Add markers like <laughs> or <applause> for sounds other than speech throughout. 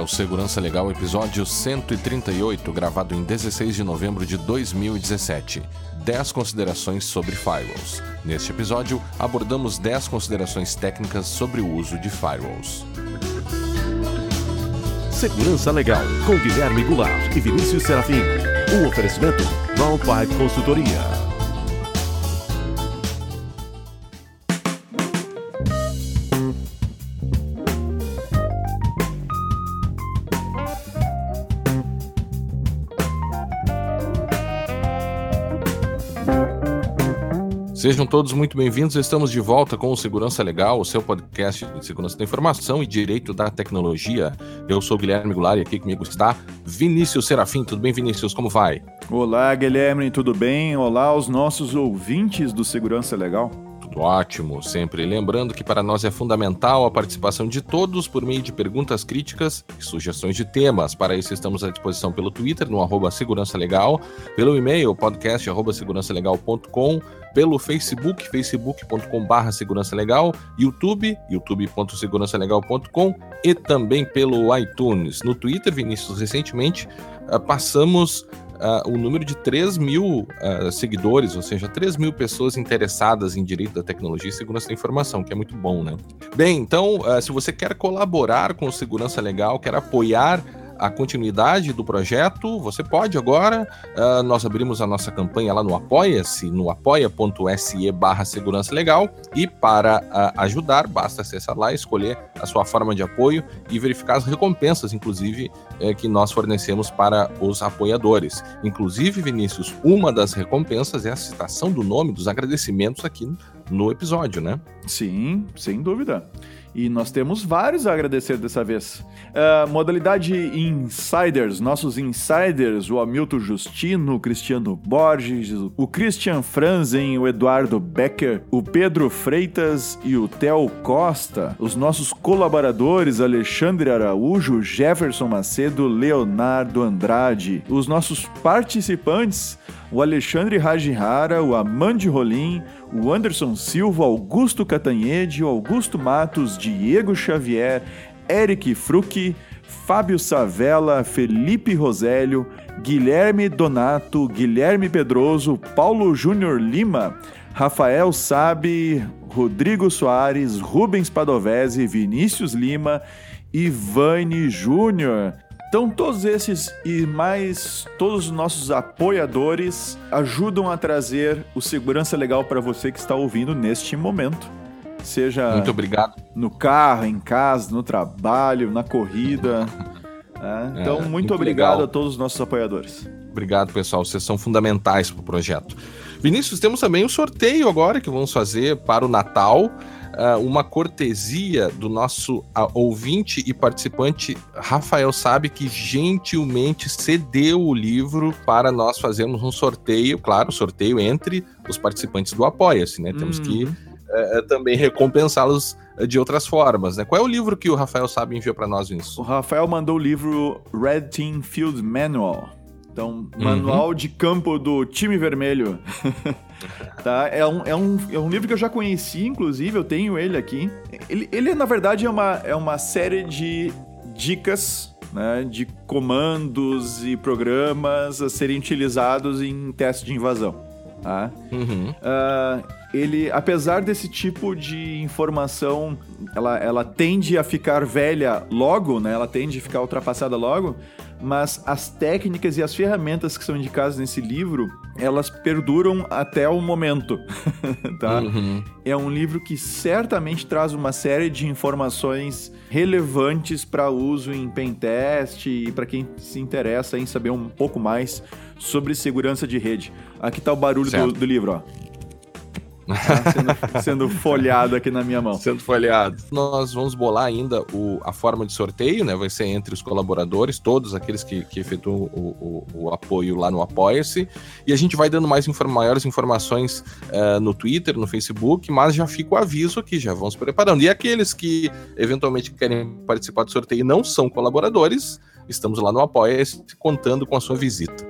É o Segurança Legal, episódio 138, gravado em 16 de novembro de 2017. 10 considerações sobre firewalls. Neste episódio, abordamos 10 considerações técnicas sobre o uso de firewalls. Segurança Legal, com Guilherme Goulart e Vinícius Serafim. Um oferecimento Round Pipe Consultoria. Sejam todos muito bem-vindos. Estamos de volta com o Segurança Legal, o seu podcast de segurança da informação e direito da tecnologia. Eu sou Guilherme Goulart e aqui comigo está Vinícius Serafim. Tudo bem, Vinícius? Como vai? Olá, Guilherme, tudo bem? Olá aos nossos ouvintes do Segurança Legal. Tudo ótimo, sempre. Lembrando que para nós é fundamental a participação de todos por meio de perguntas críticas e sugestões de temas. Para isso, estamos à disposição pelo Twitter, no arroba Segurança Legal, pelo e-mail, podcast segurançalegal.com, pelo Facebook, facebook.com.br segurança legal, YouTube, youtube.segurançalegal.com e também pelo iTunes. No Twitter, Vinícius, recentemente uh, passamos uh, o número de 3 mil uh, seguidores, ou seja, 3 mil pessoas interessadas em direito da tecnologia e segurança da informação, que é muito bom, né? Bem, então, uh, se você quer colaborar com o Segurança Legal, quer apoiar a continuidade do projeto, você pode agora. Uh, nós abrimos a nossa campanha lá no Apoia-se, no apoia.se barra segurança legal. E para uh, ajudar, basta acessar lá, escolher a sua forma de apoio e verificar as recompensas, inclusive, eh, que nós fornecemos para os apoiadores. Inclusive, Vinícius, uma das recompensas é a citação do nome dos agradecimentos aqui no episódio, né? Sim, sem dúvida. E nós temos vários a agradecer dessa vez. Uh, modalidade Insiders, nossos insiders, o Hamilton Justino, o Cristiano Borges, o Christian Franzen, o Eduardo Becker, o Pedro Freitas e o Theo Costa. Os nossos colaboradores, Alexandre Araújo, Jefferson Macedo, Leonardo Andrade. Os nossos participantes, o Alexandre Rajihara, o Amande Rolim, o Anderson Silva, Augusto Catanhede, Augusto Matos, Diego Xavier, Eric Frucchi, Fábio Savella, Felipe Rosélio, Guilherme Donato, Guilherme Pedroso, Paulo Júnior Lima, Rafael Sabe, Rodrigo Soares, Rubens Padovese, Vinícius Lima, Ivane Júnior. Então, todos esses e mais todos os nossos apoiadores ajudam a trazer o segurança legal para você que está ouvindo neste momento. Seja Muito obrigado. no carro, em casa, no trabalho, na corrida. <laughs> né? Então, É, muito, muito obrigado legal. a todos os nossos apoiadores. Obrigado, pessoal. Vocês são fundamentais para o projeto. Vinícius, temos também um sorteio agora que vamos fazer para o Natal. Ah, uma cortesia do nosso ah, ouvinte e participante Rafael Sabe, que gentilmente cedeu o livro para nós fazermos um sorteio, claro, sorteio entre os participantes do Apoia-se, né? Temos que Uhum. eh, também recompensá-los eh, de outras formas, né? Qual é o livro que o Rafael Sabe enviou para nós, Vinícius? O Rafael mandou o livro Red Team Field Manual. Então, Uhum. manual de campo do time vermelho. <laughs> <laughs> tá? É um, é, um, é um livro que eu já conheci, inclusive, eu tenho ele aqui. Ele, ele na verdade, é uma, é uma série de dicas né, de comandos e programas a serem utilizados em teste de invasão. Tá? Uhum. Ah, ele, apesar desse tipo de informação, ela, ela tende a ficar velha logo, né? Ela tende a ficar ultrapassada logo, mas as técnicas e as ferramentas que são indicadas nesse livro, elas perduram até o momento, <laughs> tá? Uhum. É um livro que certamente traz uma série de informações relevantes para uso em pentest e para quem se interessa em saber um pouco mais sobre segurança de rede. Aqui tá o barulho do, do livro, ó. Tá sendo, sendo folhado aqui na minha mão. sendo folheado. Nós vamos bolar ainda o, a forma de sorteio, né? Vai ser entre os colaboradores, todos aqueles que, que efetuam o, o- o apoio lá no Apoia-se. E a gente vai dando mais maiores informações eh, no Twitter, no Facebook, mas já fica o aviso aqui, já vamos preparando. E aqueles que eventualmente querem participar do sorteio e não são colaboradores, estamos lá no Apoia-se contando com a sua visita.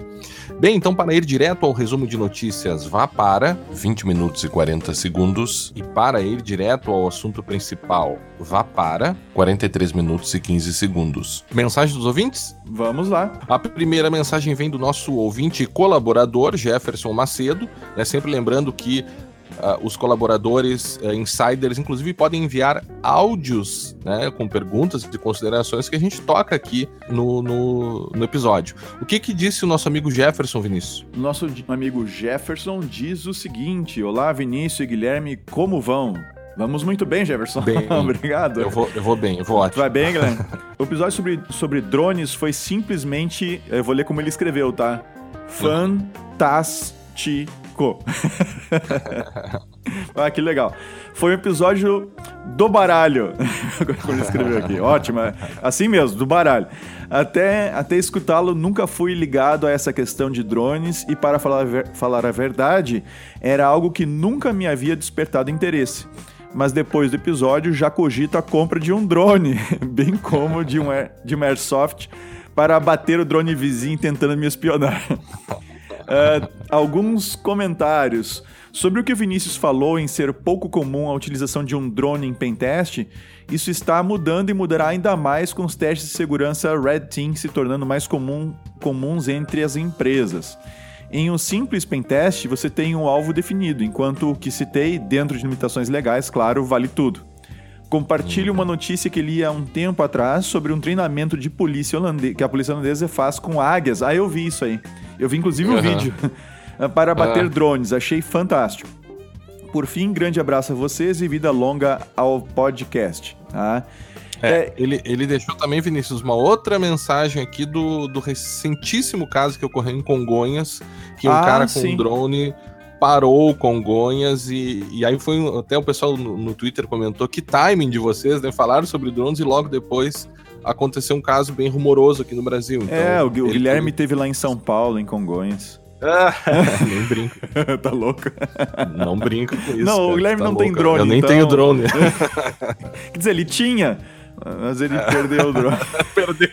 Bem, então para ir direto ao resumo de notícias, vá para 20 minutos e 40 segundos. E para ir direto ao assunto principal, vá para 43 minutos e 15 segundos. Mensagem dos ouvintes? Vamos lá. A primeira mensagem vem do nosso ouvinte e colaborador, Jefferson Macedo. Né? Sempre lembrando que Uh, os colaboradores uh, insiders, inclusive, podem enviar áudios né, com perguntas e considerações que a gente toca aqui no, no, no, episódio. O que, que disse o nosso amigo Jefferson, Vinícius? Nosso amigo Jefferson diz o seguinte: Olá, Vinícius e Guilherme, como vão? Vamos muito bem, Jefferson. Bem, <laughs> Obrigado. Eu vou, eu vou bem, eu vou ótimo. Vai bem, Guilherme? <laughs> o episódio sobre, sobre drones foi simplesmente. Eu vou ler como ele escreveu, tá? Fantástico. <laughs> ah, que legal. Foi um episódio do baralho. Como ele escreveu aqui. Ótimo. É assim mesmo, do baralho. Até, até escutá-lo, nunca fui ligado a essa questão de drones e, para falar, falar a verdade, era algo que nunca me havia despertado interesse mas depois do episódio já cogito a compra de um drone, <laughs> bem como de um, air, de um airsoft, para abater o drone vizinho tentando me espionar. Uh, alguns comentários. Sobre o que o Vinícius falou em ser pouco comum a utilização de um drone em pentest, isso está mudando e mudará ainda mais com os testes de segurança Red Team se tornando mais comum, comuns entre as empresas. Em um simples pentest, você tem um alvo definido, enquanto o que citei, dentro de limitações legais, claro, vale tudo. Compartilhe uma notícia que li há um tempo atrás sobre um treinamento de polícia holandesa, que a polícia holandesa faz com águias. Ah, eu vi isso aí. Eu vi inclusive um uhum. vídeo <laughs> para bater uhum. drones, achei fantástico. Por fim, grande abraço a vocês e vida longa ao podcast. Tá? É, é, ele, ele deixou também, Vinícius, uma outra mensagem aqui do, do recentíssimo caso que ocorreu em Congonhas, que um ah, cara com sim. um drone parou Congonhas e, e aí foi até o pessoal no, no, Twitter comentou que timing de vocês, né? Falaram sobre drones e logo depois aconteceu um caso bem rumoroso aqui no Brasil. Então, é, o, Guilherme teve lá em São Paulo, em Congonhas. Ah, nem brinca. <laughs> tá louco? Não brinca com isso. Não, cara, o Guilherme tá não louco. tem drone. Eu nem então... tenho drone. <laughs> Quer dizer, ele tinha, mas ele perdeu o drone. <laughs> perdeu.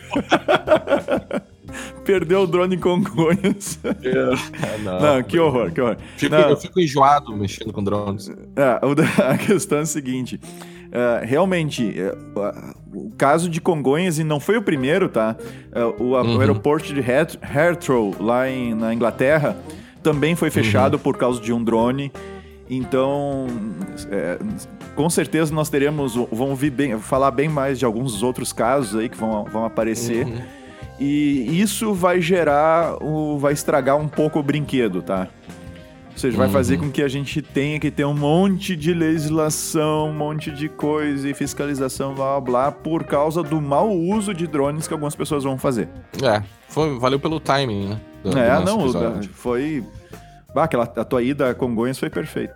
<laughs> Perdeu o drone em Congonhas. É, não, não, que horror, que horror. Fico, não. Eu fico enjoado mexendo com drones. É, <laughs> a questão é a seguinte. Uh, realmente, uh, o caso de Congonhas, e não foi o primeiro, tá? Uh, o, uhum. o, aeroporto de Heathrow, lá em, na Inglaterra, também foi fechado uhum. por causa de um drone. Então, é, com certeza nós teremos, vamos bem, falar bem mais de alguns outros casos aí que vão, vão aparecer. Uhum. E isso vai gerar, o, vai estragar um pouco o brinquedo, tá? Ou seja, vai fazer uhum. com que a gente tenha que ter um monte de legislação, um monte de coisa e fiscalização, blá blá, por causa do mau uso de drones que algumas pessoas vão fazer. É, foi, valeu pelo timing, né? Do, é, do não, episódio. foi ah, aquela, a tua ida a Congonhas foi perfeita.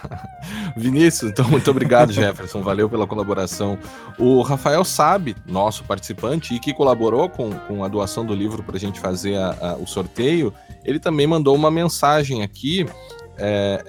<laughs> Vinícius, então muito obrigado, Jefferson. Valeu pela colaboração. O Rafael Sabe, nosso participante, e que colaborou com, com a doação do livro para a gente fazer a, a, o sorteio, ele também mandou uma mensagem aqui é,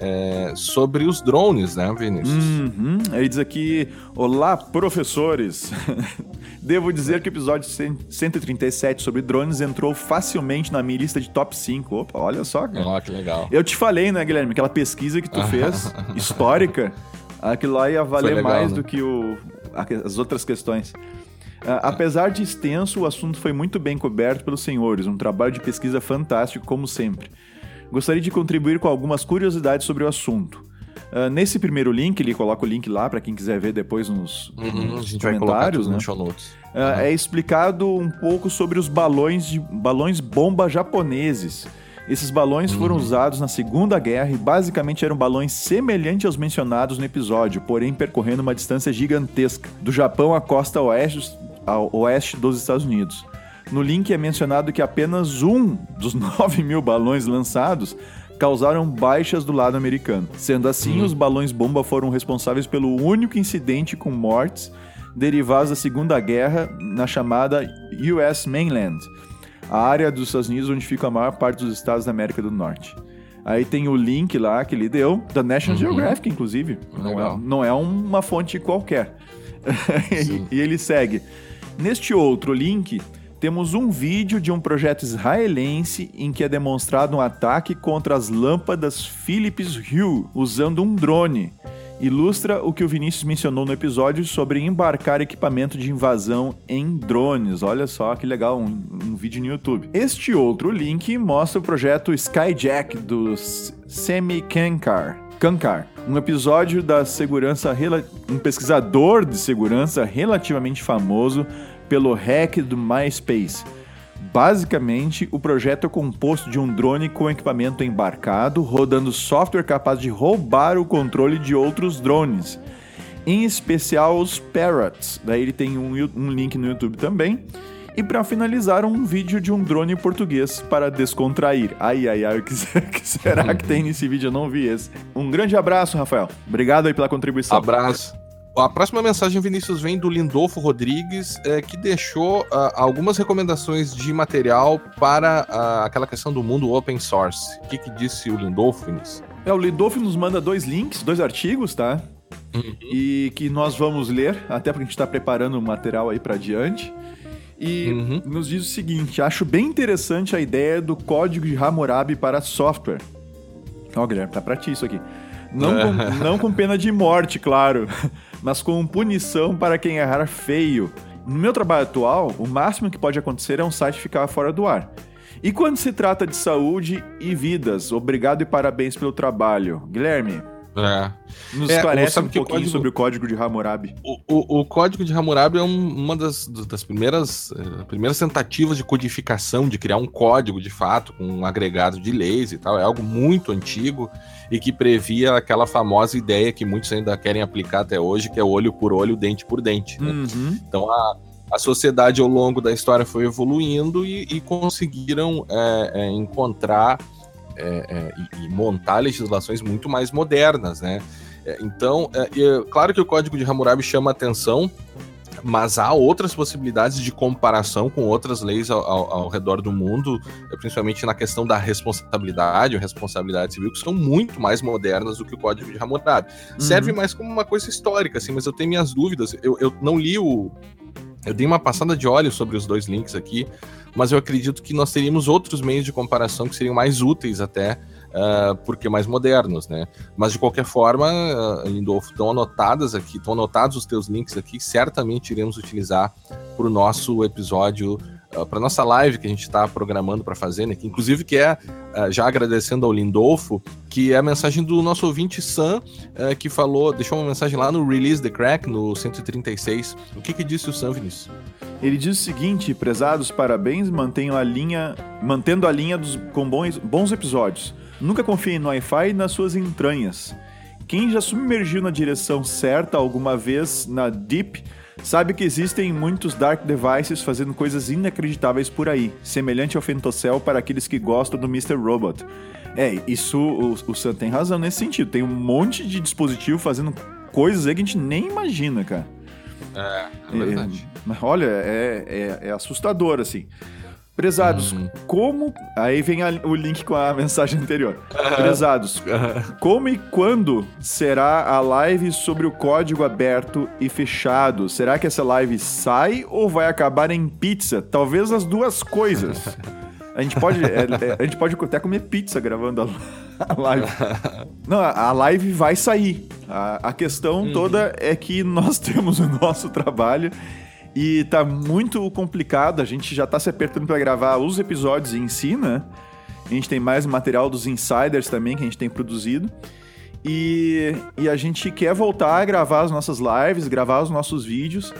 é, sobre os drones, né, Vinícius? Uhum. Ele diz aqui: Olá, professores. <laughs> Devo dizer que o episódio 137 sobre drones entrou facilmente na minha lista de top 5. Opa, olha só, cara. Oh, que legal. Eu te falei, né, Guilherme, aquela pesquisa que tu <laughs> fez, histórica, aquilo lá ia valer legal, mais né? do que o, as outras questões. Uh, apesar de extenso, o assunto foi muito bem coberto pelos senhores, um trabalho de pesquisa fantástico, como sempre gostaria de contribuir com algumas curiosidades sobre o assunto. Uh, nesse primeiro link, ele coloca o link lá para quem quiser ver depois nos, uhum, nos comentários, né? no. Uh, uhum. É explicado um pouco sobre os balões de balões bomba japoneses. Esses balões uhum. foram usados na Segunda Guerra e basicamente eram balões semelhantes aos mencionados no episódio, porém percorrendo uma distância gigantesca, do Japão à costa oeste, ao oeste dos Estados Unidos. No link é mencionado que apenas um dos <laughs> 9 mil balões lançados causaram baixas do lado americano. Sendo assim, uhum. os balões bomba foram responsáveis pelo único incidente com mortes derivadas da Segunda Guerra na chamada US Mainland, a área dos Estados Unidos onde fica a maior parte dos estados da América do Norte. Aí tem o link lá que ele deu, da National uhum. Geographic, inclusive. Não é, não é, uma fonte qualquer. <laughs> e, e ele segue. Neste outro link, temos um vídeo de um projeto israelense em que é demonstrado um ataque contra as lâmpadas Philips Hue usando um drone. Ilustra o que o Vinícius mencionou no episódio sobre embarcar equipamento de invasão em drones. Olha só que legal, um, um vídeo no YouTube. Este outro link mostra o projeto Skyjack do Semi Kankar. Kankar, um episódio da segurança, um pesquisador de segurança relativamente famoso pelo hack do MySpace. Basicamente, o projeto é composto de um drone com equipamento embarcado, rodando software capaz de roubar o controle de outros drones, em especial os Parrots. Daí ele tem um, um link no YouTube também. E para finalizar, um vídeo de um drone português para descontrair. Ai, ai, ai, <laughs> o que, será que tem nesse vídeo? Eu não vi esse. Um grande abraço, Rafael. Obrigado aí pela contribuição. Abraço. A próxima mensagem, Vinícius, vem do Lindolfo Rodrigues, é, que deixou uh, algumas recomendações de material para uh, aquela questão do mundo open source. O que, que disse o Lindolfo, Vinícius? É, o Lindolfo nos manda dois links, dois artigos, tá? Uhum. E que nós vamos ler, até porque a gente está preparando o material aí para diante. E uhum. nos diz o seguinte: acho bem interessante a ideia do código de Hammurabi para software. Ó, oh, Guilherme, tá pra ti isso aqui. Não, com, <laughs> não com pena de morte, claro mas com punição para quem errar feio. No meu trabalho atual, o máximo que pode acontecer é um site ficar fora do ar. E quando se trata de saúde e vidas, obrigado e parabéns pelo trabalho. Guilherme, é. Nos é, esclarece um pouquinho código, sobre o código de Hammurabi. O, o, o código de Hammurabi é um, uma das, das primeiras, uh, primeiras tentativas de codificação, de criar um código de fato, com um agregado de leis e tal. É algo muito antigo e que previa aquela famosa ideia que muitos ainda querem aplicar até hoje, que é olho por olho, dente por dente. Né? Uhum. Então a, a sociedade ao longo da história foi evoluindo e, e conseguiram é, é, encontrar é, é, e, e, montar legislações muito mais modernas, né? É, então, é, claro que o Código de Hammurabi chama atenção, mas há outras possibilidades de comparação com outras leis ao, ao, ao, redor do mundo, principalmente na questão da responsabilidade ou responsabilidade civil, que são muito mais modernas do que o Código de Hammurabi. Uhum. Serve mais como uma coisa histórica, assim, mas eu tenho minhas dúvidas. Eu, eu não li o. Eu dei uma passada de olho sobre os dois links aqui, mas eu acredito que nós teríamos outros meios de comparação que seriam mais úteis até, uh, porque mais modernos, né? Mas de qualquer forma, uh, Lindolfo, estão anotadas aqui, estão anotados os teus links aqui, certamente iremos utilizar para o nosso episódio uh, para nossa live que a gente está programando para fazer, né? Que inclusive que é uh, já agradecendo ao Lindolfo, que é a mensagem do nosso ouvinte Sam, uh, que falou, deixou uma mensagem lá no Release the Crack no 136. O que que disse o Sam, Vinícius? Ele diz o seguinte: prezados, parabéns, mantenham a linha, mantendo a linha dos, com bons, bons episódios. Nunca confiem no Wi-Fi e nas suas entranhas. Quem já submergiu na direção certa alguma vez na Deep sabe que existem muitos dark devices fazendo coisas inacreditáveis por aí, semelhante ao Fentocell para aqueles que gostam do Mr. Robot. É, isso o, o Sam tem razão nesse sentido. Tem um monte de dispositivo fazendo coisas aí que a gente nem imagina, cara. É, é verdade. É, olha, é, é, é assustador, assim. Prezados, uhum. como. Aí vem a, o link com a <laughs> mensagem anterior. Prezados, como e quando será a live sobre o código aberto e fechado? Será que essa live sai ou vai acabar em pizza? Talvez as duas coisas. <laughs> A gente pode, é, é, a gente pode até comer pizza gravando a, <laughs> a live. Não, a, a, live vai sair. A, a questão uhum. toda é que nós temos o nosso trabalho e tá muito complicado, a gente já tá se apertando para gravar os episódios em si, né? A gente tem mais material dos insiders também que a gente tem produzido. E, e a gente quer voltar a gravar as nossas lives, gravar os nossos vídeos.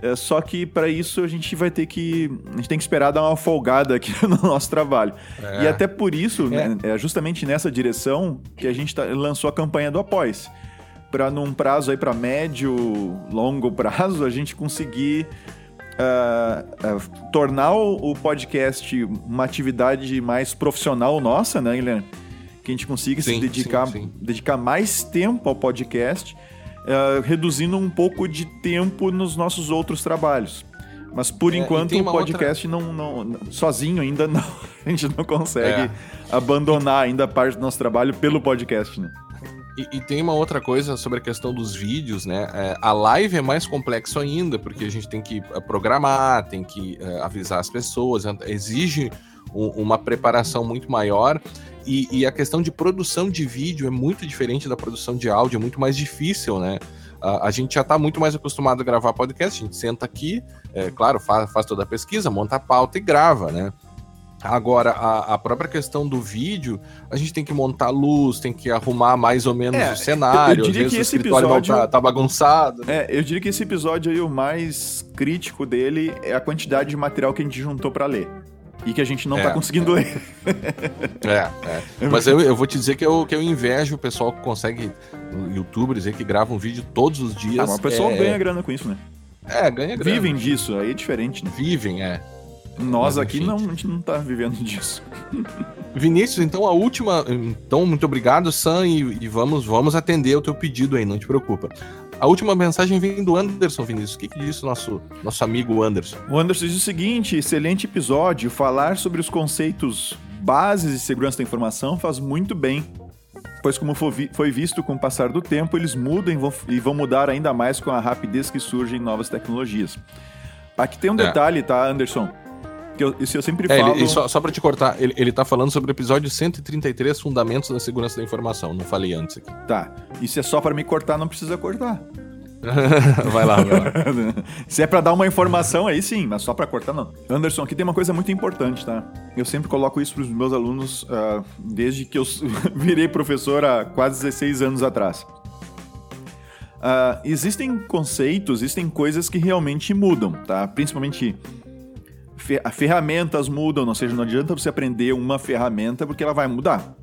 É, só que para isso a gente vai ter que. A gente tem que esperar dar uma folgada aqui <laughs> no nosso trabalho. É. E até por isso, é. Né, é justamente nessa direção que a gente tá, lançou a campanha do Após para num prazo aí para médio, longo prazo, a gente conseguir uh, uh, tornar o, podcast uma atividade mais profissional nossa, né, Guilherme? Que a gente consiga sim, se dedicar, sim, sim. dedicar mais tempo ao podcast, uh, reduzindo um pouco de tempo nos nossos outros trabalhos. Mas por é, enquanto o podcast outra... não, não, sozinho ainda não, <laughs> a gente não consegue é. abandonar ainda parte do nosso trabalho pelo podcast, né? E, e, tem uma outra coisa sobre a questão dos vídeos, né? É, a live é mais complexo ainda, porque a gente tem que eh, programar, tem que uh, avisar as pessoas, exige um, uma preparação muito maior. E, e, a questão de produção de vídeo é muito diferente da produção de áudio, é muito mais difícil, né? A, a gente já está muito mais acostumado a gravar podcast, a gente senta aqui, é, claro, faz, faz toda a pesquisa, monta a pauta e grava, né? Agora, a, a, própria questão do vídeo, a gente tem que montar luz, tem que arrumar mais ou menos é, o cenário. Eu, diria que esse episódio tá, tá, bagunçado. É, eu diria que esse episódio aí, o mais crítico dele é a quantidade de material que a gente juntou para ler. E que a gente não tá é, tá conseguindo é. ler. É, é. <laughs> Mas eu, eu vou te dizer que eu, que eu invejo o pessoal que consegue, youtubers aí, que gravam vídeo todos os dias. Ah, mas o pessoal é... ganha grana com isso, né? É, ganha grana. Vivem disso, aí é diferente, né? Vivem, é. Nós aqui não, a gente não tá vivendo <laughs> disso. Vinícius, então a última. Então, muito obrigado, Sam, e, e, vamos, vamos atender o teu pedido aí, não te preocupa. A última mensagem vem do Anderson, Vinícius. O que, que disse o nosso, nosso amigo Anderson? O Anderson diz o seguinte: excelente episódio. Falar sobre os conceitos bases de segurança da informação faz muito bem. Pois, como foi visto com o passar do tempo, eles mudam e vão mudar ainda mais com a rapidez que surgem novas tecnologias. Aqui tem um é. detalhe, tá, Anderson? Que eu, isso eu sempre é, falo. Ele, só, só pra te cortar, ele, ele tá falando sobre o episódio 133, Fundamentos da Segurança da Informação. Não falei antes aqui. Tá. Isso é só para me cortar, não precisa cortar. <laughs> vai lá, vai lá. <laughs> Se é para dar uma informação, aí sim, mas só para cortar, não. Anderson, aqui tem uma coisa muito importante, tá? Eu sempre coloco isso pros meus alunos uh, desde que eu <laughs> virei professor há quase 16 anos atrás. Uh, existem conceitos, existem coisas que realmente mudam, tá? Principalmente ferramentas mudam, ou seja, não adianta você aprender uma ferramenta porque ela vai mudar.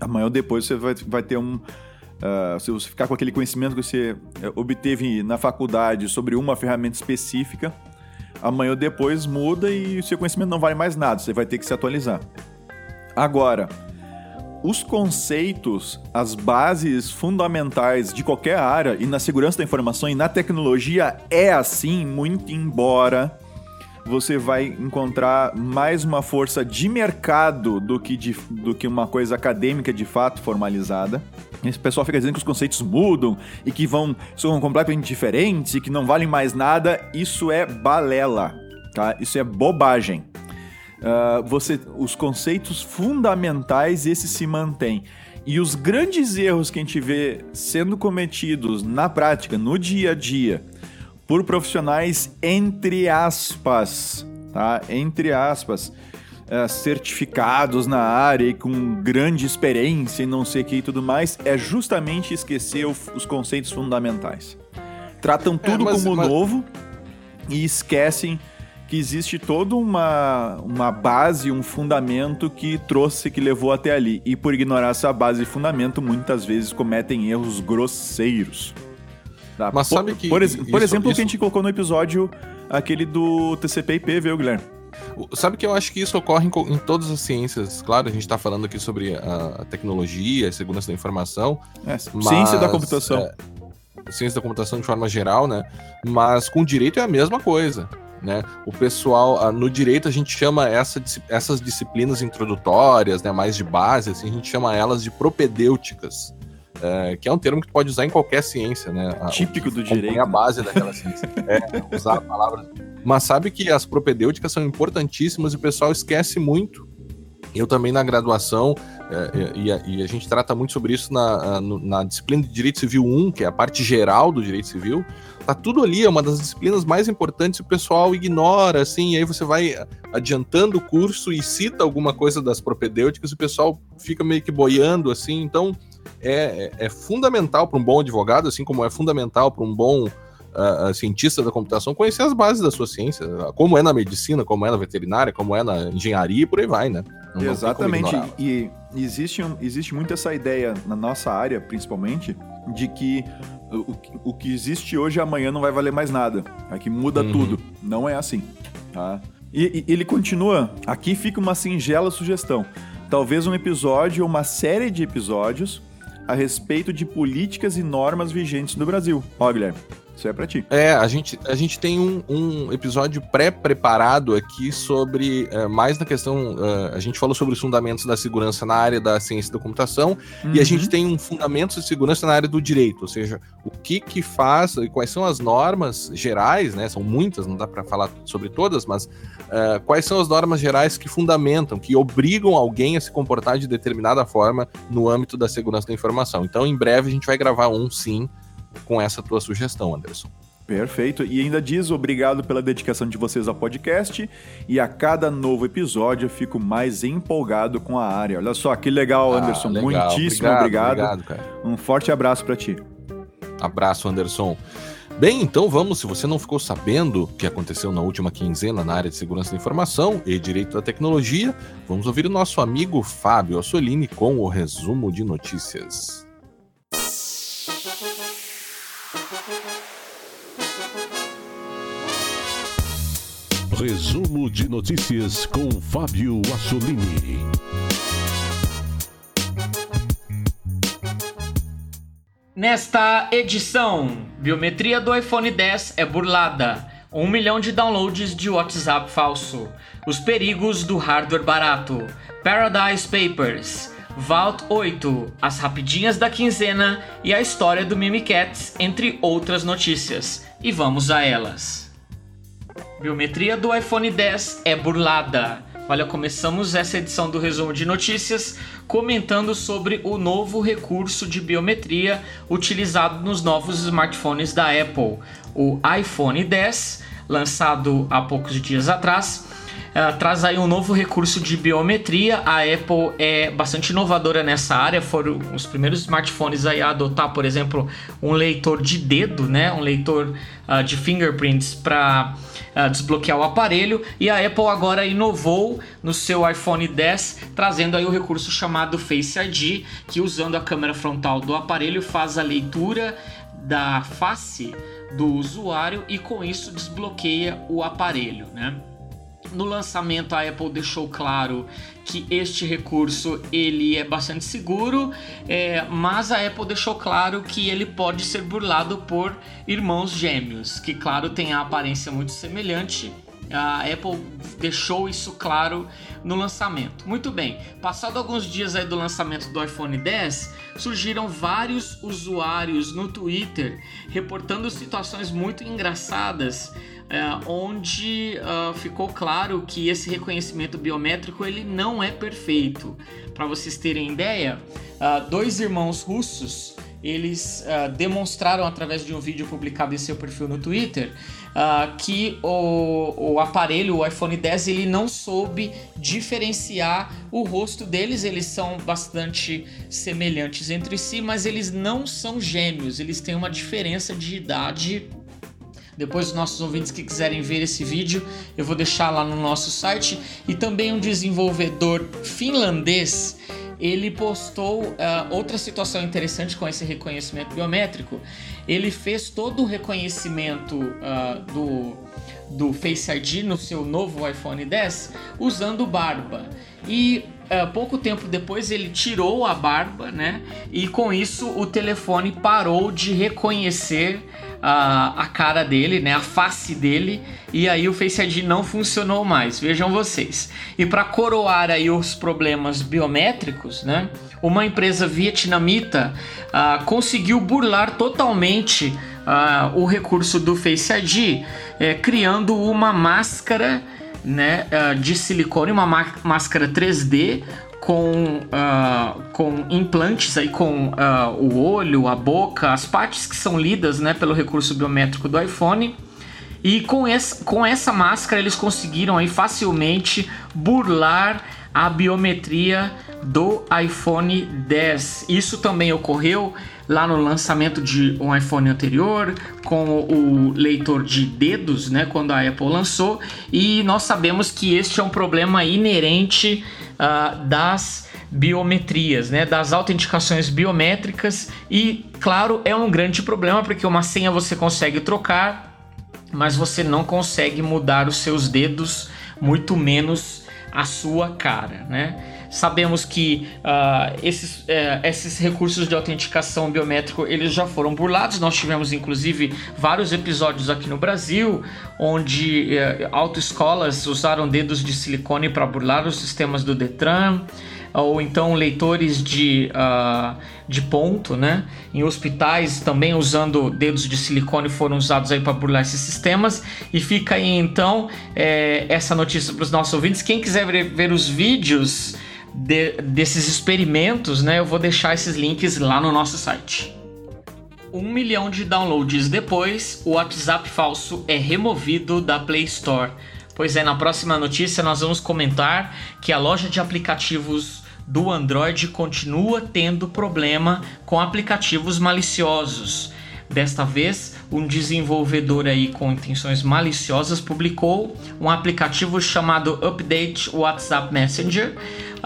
Amanhã ou depois você vai, vai ter um. Uh, se você ficar com aquele conhecimento que você eh, obteve na faculdade sobre uma ferramenta específica, amanhã ou depois muda e o seu conhecimento não vale mais nada, você vai ter que se atualizar. Agora, os conceitos, as bases fundamentais de qualquer área, e na segurança da informação e na tecnologia é assim, muito embora você vai encontrar mais uma força de mercado do que, de, do que uma coisa acadêmica de fato formalizada. Esse pessoal fica dizendo que os conceitos mudam e que vão são completamente diferentes e que não valem mais nada. Isso é balela, tá? Isso é bobagem. Uh, você, os conceitos fundamentais esses se mantêm. E os grandes erros que a gente vê sendo cometidos na prática, no dia a dia, por profissionais entre aspas, tá? Entre aspas, é, certificados na área e com grande experiência e não sei o que e tudo mais, é justamente esquecer os conceitos fundamentais. Tratam é, tudo é, mas, como mas... novo e esquecem que existe toda uma, uma base, um fundamento que trouxe, que levou até ali. E por ignorar essa base e fundamento, muitas vezes cometem erros grosseiros. Tá? Mas por, sabe que. Por, isso, por exemplo, o que a gente colocou no episódio, aquele do TCP/IP, viu, Guilherme? Sabe que eu acho que isso ocorre em, em todas as ciências. Claro, a gente está falando aqui sobre a, a, tecnologia, a segurança da informação. É, mas, ciência da computação. É, ciência da computação de forma geral, né? Mas com direito é a mesma coisa. Né? O pessoal, no direito, a gente chama essa, essas disciplinas introdutórias, né, mais de base, assim, a gente chama elas de propedêuticas é, que é um termo que tu pode usar em qualquer ciência, né? Típico do direito. É a base daquela ciência. <laughs> É, usar palavras. Mas sabe que as propedêuticas são importantíssimas e o pessoal esquece muito. Eu também na graduação, é, e, a, e, a, gente trata muito sobre isso na, na disciplina de Direito Civil 1, que é a parte geral do Direito Civil. Tá tudo ali, é uma das disciplinas mais importantes, o pessoal ignora, assim, e aí você vai adiantando o curso e cita alguma coisa das propedêuticas, e o pessoal fica meio que boiando, assim, então é, é, é fundamental para um bom advogado, assim como é fundamental para um bom uh, cientista da computação conhecer as bases da sua ciência, como é na medicina, como é na veterinária, como é na engenharia e por aí vai, né? Não, Exatamente. Não e existe, um, existe muito essa ideia na nossa área, principalmente, de que o, o que existe hoje amanhã não vai valer mais nada. Aqui muda uhum. tudo. Não é assim. Tá? E, e ele continua. Aqui fica uma singela sugestão. Talvez um episódio ou uma série de episódios a respeito de políticas e normas vigentes no Brasil. Ó, Guilherme, Isso é pra ti. É, a gente, a gente tem um, um episódio pré-preparado aqui sobre, uh, mais na questão, uh, a gente falou sobre os fundamentos da segurança na área da ciência da computação, uhum. e a gente tem um fundamento de segurança na área do direito, ou seja, o que que faz, e quais são as normas gerais, né, são muitas, não dá para falar sobre todas, mas uh, quais são as normas gerais que fundamentam, que obrigam alguém a se comportar de determinada forma no âmbito da segurança da informação. Então, em breve a gente vai gravar um, sim, com essa tua sugestão, Anderson. Perfeito. E ainda diz obrigado pela dedicação de vocês ao podcast. E a cada novo episódio eu fico mais empolgado com a área. Olha só que legal, ah, Anderson. Legal. Muitíssimo obrigado. obrigado. obrigado um forte abraço para ti. Abraço, Anderson. Bem, então vamos, se você não ficou sabendo o que aconteceu na última quinzena na área de segurança da informação e direito da tecnologia, vamos ouvir o nosso amigo Fábio Assolini com o resumo de notícias. Resumo de notícias com Fábio Assolini. Nesta edição, biometria do iPhone 10 é burlada. Um milhão de downloads de WhatsApp falso. Os perigos do hardware barato. Paradise Papers. Vault 8, as rapidinhas da quinzena e a história do Mimikatz, entre outras notícias. E vamos a elas. Biometria do iPhone 10 é burlada. Olha, começamos essa edição do resumo de notícias comentando sobre o novo recurso de biometria utilizado nos novos smartphones da Apple. O iPhone 10, lançado há poucos dias atrás, traz aí um novo recurso de biometria. A Apple é bastante inovadora nessa área, foram os primeiros smartphones aí a adotar, por exemplo, um leitor de dedo, né? um leitor uh, de fingerprints para uh, desbloquear o aparelho e a Apple agora inovou no seu iPhone 10 trazendo aí o recurso chamado Face ID que usando a câmera frontal do aparelho faz a leitura da face do usuário e com isso desbloqueia o aparelho, né? No lançamento a Apple deixou claro que este recurso ele é bastante seguro, é, mas a Apple deixou claro que ele pode ser burlado por irmãos gêmeos, que claro tem a aparência muito semelhante. A Apple deixou isso claro no lançamento. Muito bem, passado alguns dias aí do lançamento do iPhone 10, surgiram vários usuários no Twitter reportando situações muito engraçadas é, onde uh, ficou claro que esse reconhecimento biométrico ele não é perfeito. Para vocês terem ideia, uh, dois irmãos russos eles uh, demonstraram através de um vídeo publicado em seu perfil no Twitter uh, que o, o aparelho, o iPhone 10, ele não soube diferenciar o rosto deles. Eles são bastante semelhantes entre si, mas eles não são gêmeos. Eles têm uma diferença de idade depois, os nossos ouvintes que quiserem ver esse vídeo, eu vou deixar lá no nosso site. E também um desenvolvedor finlandês ele postou uh, outra situação interessante com esse reconhecimento biométrico. Ele fez todo o reconhecimento uh, do, do Face ID no seu novo iPhone 10 usando barba. E uh, pouco tempo depois ele tirou a barba, né? E com isso o telefone parou de reconhecer a, a cara dele, né, a face dele, e aí o Face ID não funcionou mais. Vejam vocês. E para coroar aí os problemas biométricos, né, uma empresa vietnamita uh, conseguiu burlar totalmente uh, o recurso do Face ID, eh, criando uma máscara né, uh, de silicone, uma máscara 3D com, uh, com implantes aí com uh, o olho, a boca, as partes que são lidas né, pelo recurso biométrico do iPhone. E com essa, com essa máscara eles conseguiram aí facilmente burlar a biometria do iPhone 10. Isso também ocorreu lá no lançamento de um iPhone anterior, com o leitor de dedos, né, quando a Apple lançou, e nós sabemos que este é um problema inerente uh, das biometrias, né, das autenticações biométricas e, claro, é um grande problema porque uma senha você consegue trocar, mas você não consegue mudar os seus dedos, muito menos a sua cara, né? Sabemos que uh, esses, uh, esses recursos de autenticação biométrico eles já foram burlados. Nós tivemos inclusive vários episódios aqui no Brasil onde uh, autoescolas usaram dedos de silicone para burlar os sistemas do Detran ou então leitores de, uh, de ponto, né? Em hospitais também usando dedos de silicone foram usados aí para burlar esses sistemas. E fica aí então é, essa notícia para os nossos ouvintes. Quem quiser ver, ver os vídeos de, desses experimentos, né? Eu vou deixar esses links lá no nosso site. Um milhão de downloads depois, o WhatsApp falso é removido da Play Store. Pois é, na próxima notícia nós vamos comentar que a loja de aplicativos do Android continua tendo problema com aplicativos maliciosos. Desta vez, um desenvolvedor aí com intenções maliciosas publicou um aplicativo chamado Update WhatsApp Messenger.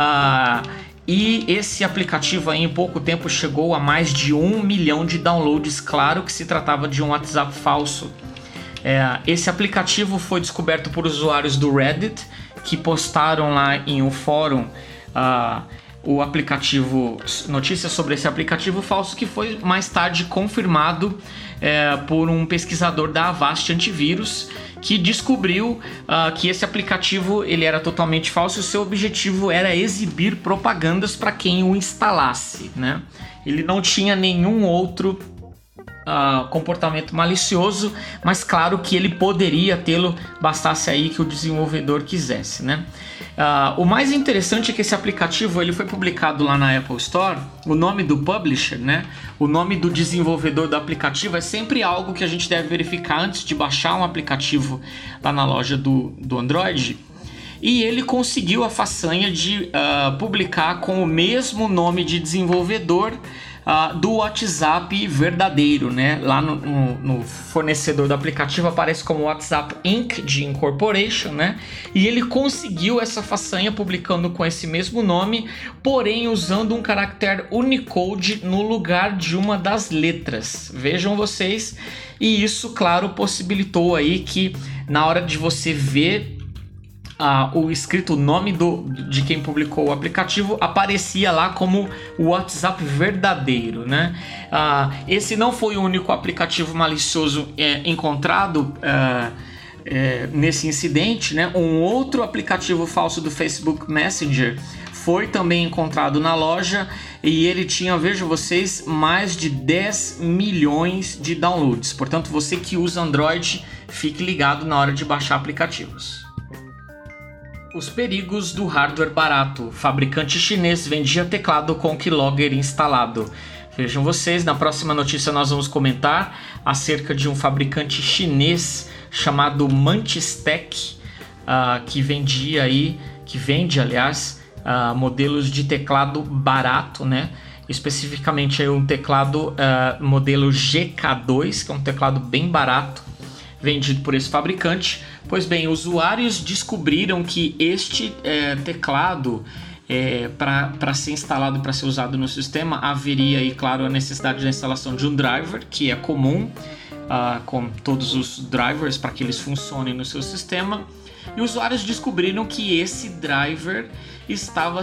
Uh, e esse aplicativo aí, em pouco tempo chegou a mais de um milhão de downloads. Claro que se tratava de um WhatsApp falso. É, esse aplicativo foi descoberto por usuários do Reddit que postaram lá em um fórum uh, o aplicativo, notícias sobre esse aplicativo falso que foi mais tarde confirmado é, por um pesquisador da Avast Antivírus que descobriu uh, que esse aplicativo ele era totalmente falso e o seu objetivo era exibir propagandas para quem o instalasse, né? Ele não tinha nenhum outro uh, comportamento malicioso, mas claro que ele poderia tê-lo, bastasse aí que o desenvolvedor quisesse, né? Uh, o mais interessante é que esse aplicativo ele foi publicado lá na Apple Store. O nome do publisher, né? O nome do desenvolvedor do aplicativo é sempre algo que a gente deve verificar antes de baixar um aplicativo lá na loja do, do Android. E ele conseguiu a façanha de uh, publicar com o mesmo nome de desenvolvedor uh, do WhatsApp verdadeiro, né? Lá no, no, no, fornecedor do aplicativo aparece como WhatsApp Inc. de Incorporation, né? E ele conseguiu essa façanha publicando com esse mesmo nome, porém usando um caractere Unicode no lugar de uma das letras. Vejam vocês. E isso, claro, possibilitou aí que na hora de você ver ah, o escrito nome do, de quem publicou o aplicativo aparecia lá como o WhatsApp verdadeiro, né? Ah, esse não foi o único aplicativo malicioso é, encontrado é, é, nesse incidente, né? Um outro aplicativo falso do Facebook Messenger foi também encontrado na loja e ele tinha, vejo vocês, mais de 10 milhões de downloads. Portanto, você que usa Android, fique ligado na hora de baixar aplicativos. Os perigos do hardware barato. Fabricante chinês vendia teclado com keylogger instalado. Vejam vocês, na próxima notícia nós vamos comentar acerca de um fabricante chinês chamado Mantistec, uh, que vendia aí, que vende aliás, uh, modelos de teclado barato, né? Especificamente aí um teclado uh, modelo GK2, que é um teclado bem barato, vendido por esse fabricante. Pois bem, usuários descobriram que este é, teclado é, para ser instalado e para ser usado no sistema, haveria aí, claro, a necessidade da instalação de um driver, que é comum uh, com todos os drivers para que eles funcionem no seu sistema. E usuários descobriram que esse driver estava,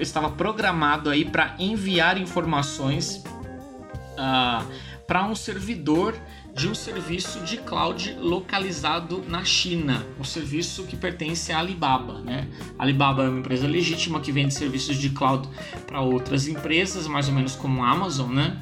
estava programado aí para enviar informações uh, para um servidor de um serviço de cloud localizado na China, um serviço que pertence à Alibaba. Né? A Alibaba é uma empresa legítima que vende serviços de cloud para outras empresas, mais ou menos como a Amazon, né?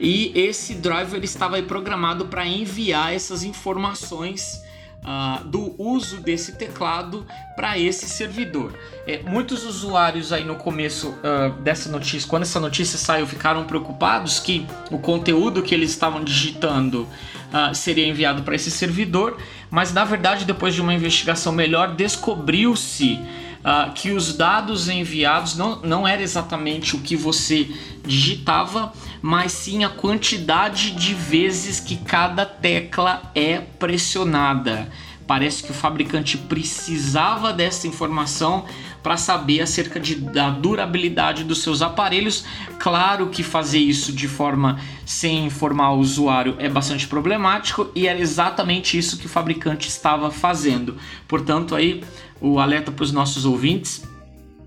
E esse driver estava programado para enviar essas informações uh, do uso desse teclado para esse servidor. É, muitos usuários aí no começo uh, dessa notícia, quando essa notícia saiu, ficaram preocupados que o conteúdo que eles estavam digitando uh, seria enviado para esse servidor, mas na verdade, depois de uma investigação melhor, descobriu-se uh, que os dados enviados não, não era exatamente o que você digitava, mas sim a quantidade de vezes que cada tecla é pressionada. Parece que o fabricante precisava dessa informação para saber acerca de, da durabilidade dos seus aparelhos. Claro que fazer isso de forma sem informar o usuário é bastante problemático e era exatamente isso que o fabricante estava fazendo. Portanto, aí o alerta para os nossos ouvintes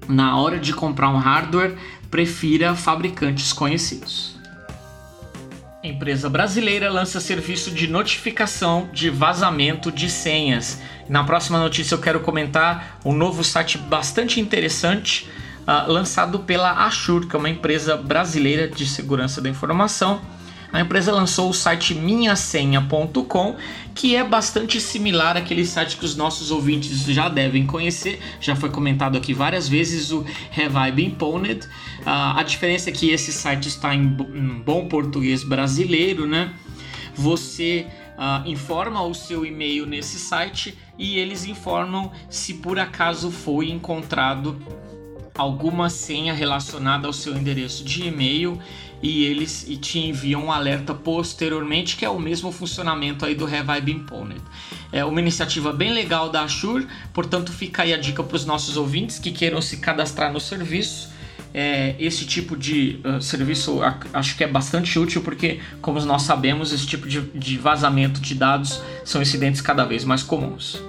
na hora de comprar um hardware, prefira fabricantes conhecidos. Empresa brasileira lança serviço de notificação de vazamento de senhas. Na próxima notícia eu quero comentar um novo site bastante interessante uh, lançado pela Ashur, que é uma empresa brasileira de segurança da informação a empresa lançou o site minhasenha.com, que é bastante similar àquele site que os nossos ouvintes já devem conhecer, já foi comentado aqui várias vezes, o Have I Been Pwned. Uh, a diferença é que esse site está em, em bom português brasileiro, né? Você uh, informa o seu e-mail nesse site e eles informam se por acaso foi encontrado alguma senha relacionada ao seu endereço de e-mail e eles e te enviam um alerta posteriormente, que é o mesmo funcionamento aí do Have I Been Pwned. É uma iniciativa bem legal da Ashur, portanto fica aí a dica para os nossos ouvintes que queiram se cadastrar no serviço. É, esse tipo de uh, serviço acho que é bastante útil porque, como nós sabemos, esse tipo de, de vazamento de dados são incidentes cada vez mais comuns.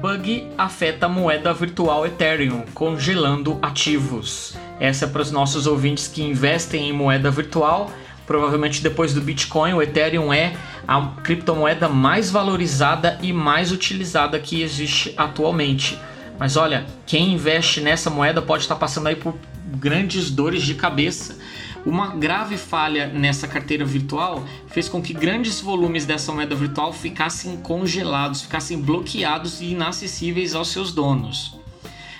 Bug afeta a moeda virtual Ethereum, congelando ativos. Essa é para os nossos ouvintes que investem em moeda virtual. Provavelmente depois do Bitcoin, o Ethereum é a criptomoeda mais valorizada e mais utilizada que existe atualmente. Mas olha, quem investe nessa moeda pode estar passando aí por grandes dores de cabeça. Uma grave falha nessa carteira virtual fez com que grandes volumes dessa moeda virtual ficassem congelados, ficassem bloqueados e inacessíveis aos seus donos.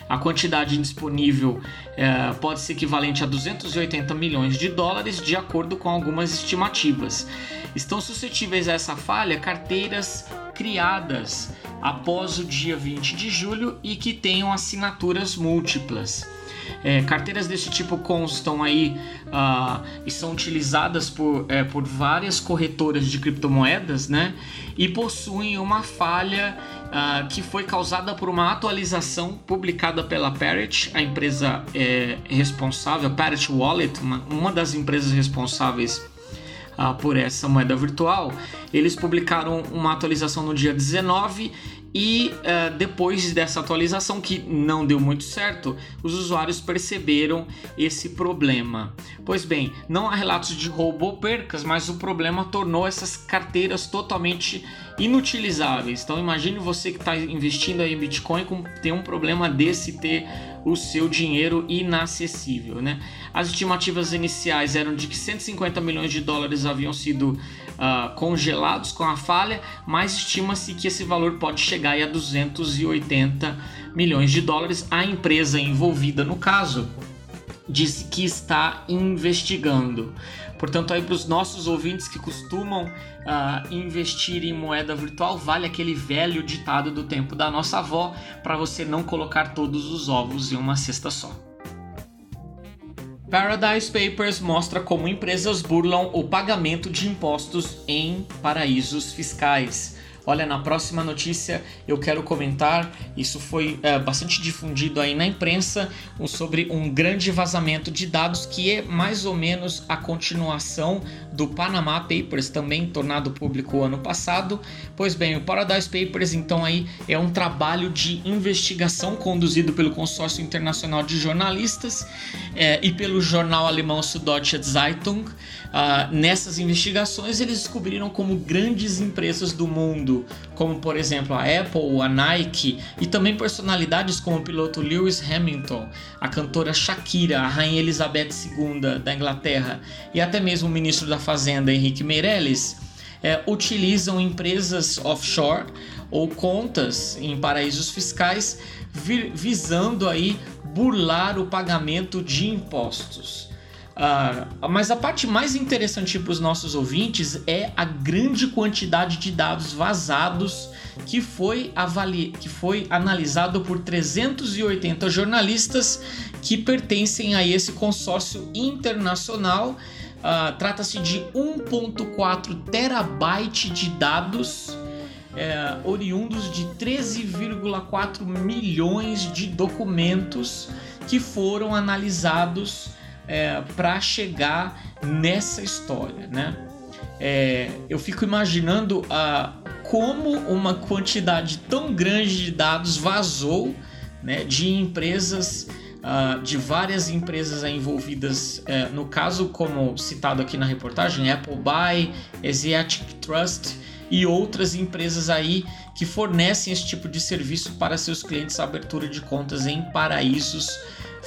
A quantidade disponível é, pode ser equivalente a 280 milhões de dólares, de acordo com algumas estimativas. Estão suscetíveis a essa falha carteiras criadas após o dia 20 de julho e que tenham assinaturas múltiplas. É, carteiras desse tipo constam aí uh, e são utilizadas por, é, por várias corretoras de criptomoedas, né? E possuem uma falha uh, que foi causada por uma atualização publicada pela Parrot, a empresa é, responsável, Parrot Wallet, uma, uma das empresas responsáveis uh, por essa moeda virtual. Eles publicaram uma atualização no dia 19 e uh, depois dessa atualização, que não deu muito certo, os usuários perceberam esse problema. Pois bem, não há relatos de roubo ou percas, mas o problema tornou essas carteiras totalmente inutilizáveis. Então imagine você que está investindo em Bitcoin com ter um problema desse ter o seu dinheiro inacessível, né? As estimativas iniciais eram de que 150 milhões de dólares haviam sido uh, congelados com a falha, mas estima-se que esse valor pode chegar a 280 milhões de dólares. A empresa envolvida no caso disse que está investigando. Portanto, aí para os nossos ouvintes que costumam uh, investir em moeda virtual, vale aquele velho ditado do tempo da nossa avó para você não colocar todos os ovos em uma cesta só. Paradise Papers mostra como empresas burlam o pagamento de impostos em paraísos fiscais. Olha, na próxima notícia eu quero comentar, isso foi é, bastante difundido aí na imprensa, sobre um grande vazamento de dados que é mais ou menos a continuação do Panama Papers, também tornado público ano passado. Pois bem, o Paradise Papers então aí é um trabalho de investigação conduzido pelo Consórcio Internacional de Jornalistas é, e pelo jornal alemão Süddeutsche Zeitung. Uh, nessas investigações eles descobriram como grandes empresas do mundo como por exemplo a Apple, a Nike e também personalidades como o piloto Lewis Hamilton, a cantora Shakira, a rainha Elizabeth II da Inglaterra e até mesmo o ministro da Fazenda Henrique Meirelles é, utilizam empresas offshore ou contas em paraísos fiscais visando aí burlar o pagamento de impostos. Uh, mas a parte mais interessante para os nossos ouvintes é a grande quantidade de dados vazados que foi, que foi analisado por 380 jornalistas que pertencem a esse consórcio internacional. Uh, Trata-se de 1,4 terabyte de dados é, oriundos de 13,4 milhões de documentos que foram analisados é, para chegar nessa história, né? É, eu fico imaginando a, como uma quantidade tão grande de dados vazou né, de empresas uh, de várias empresas envolvidas, uh, no caso, como citado aqui na reportagem, Apple Buy, Asiatic Trust e outras empresas aí que fornecem esse tipo de serviço para seus clientes, a abertura de contas em paraísos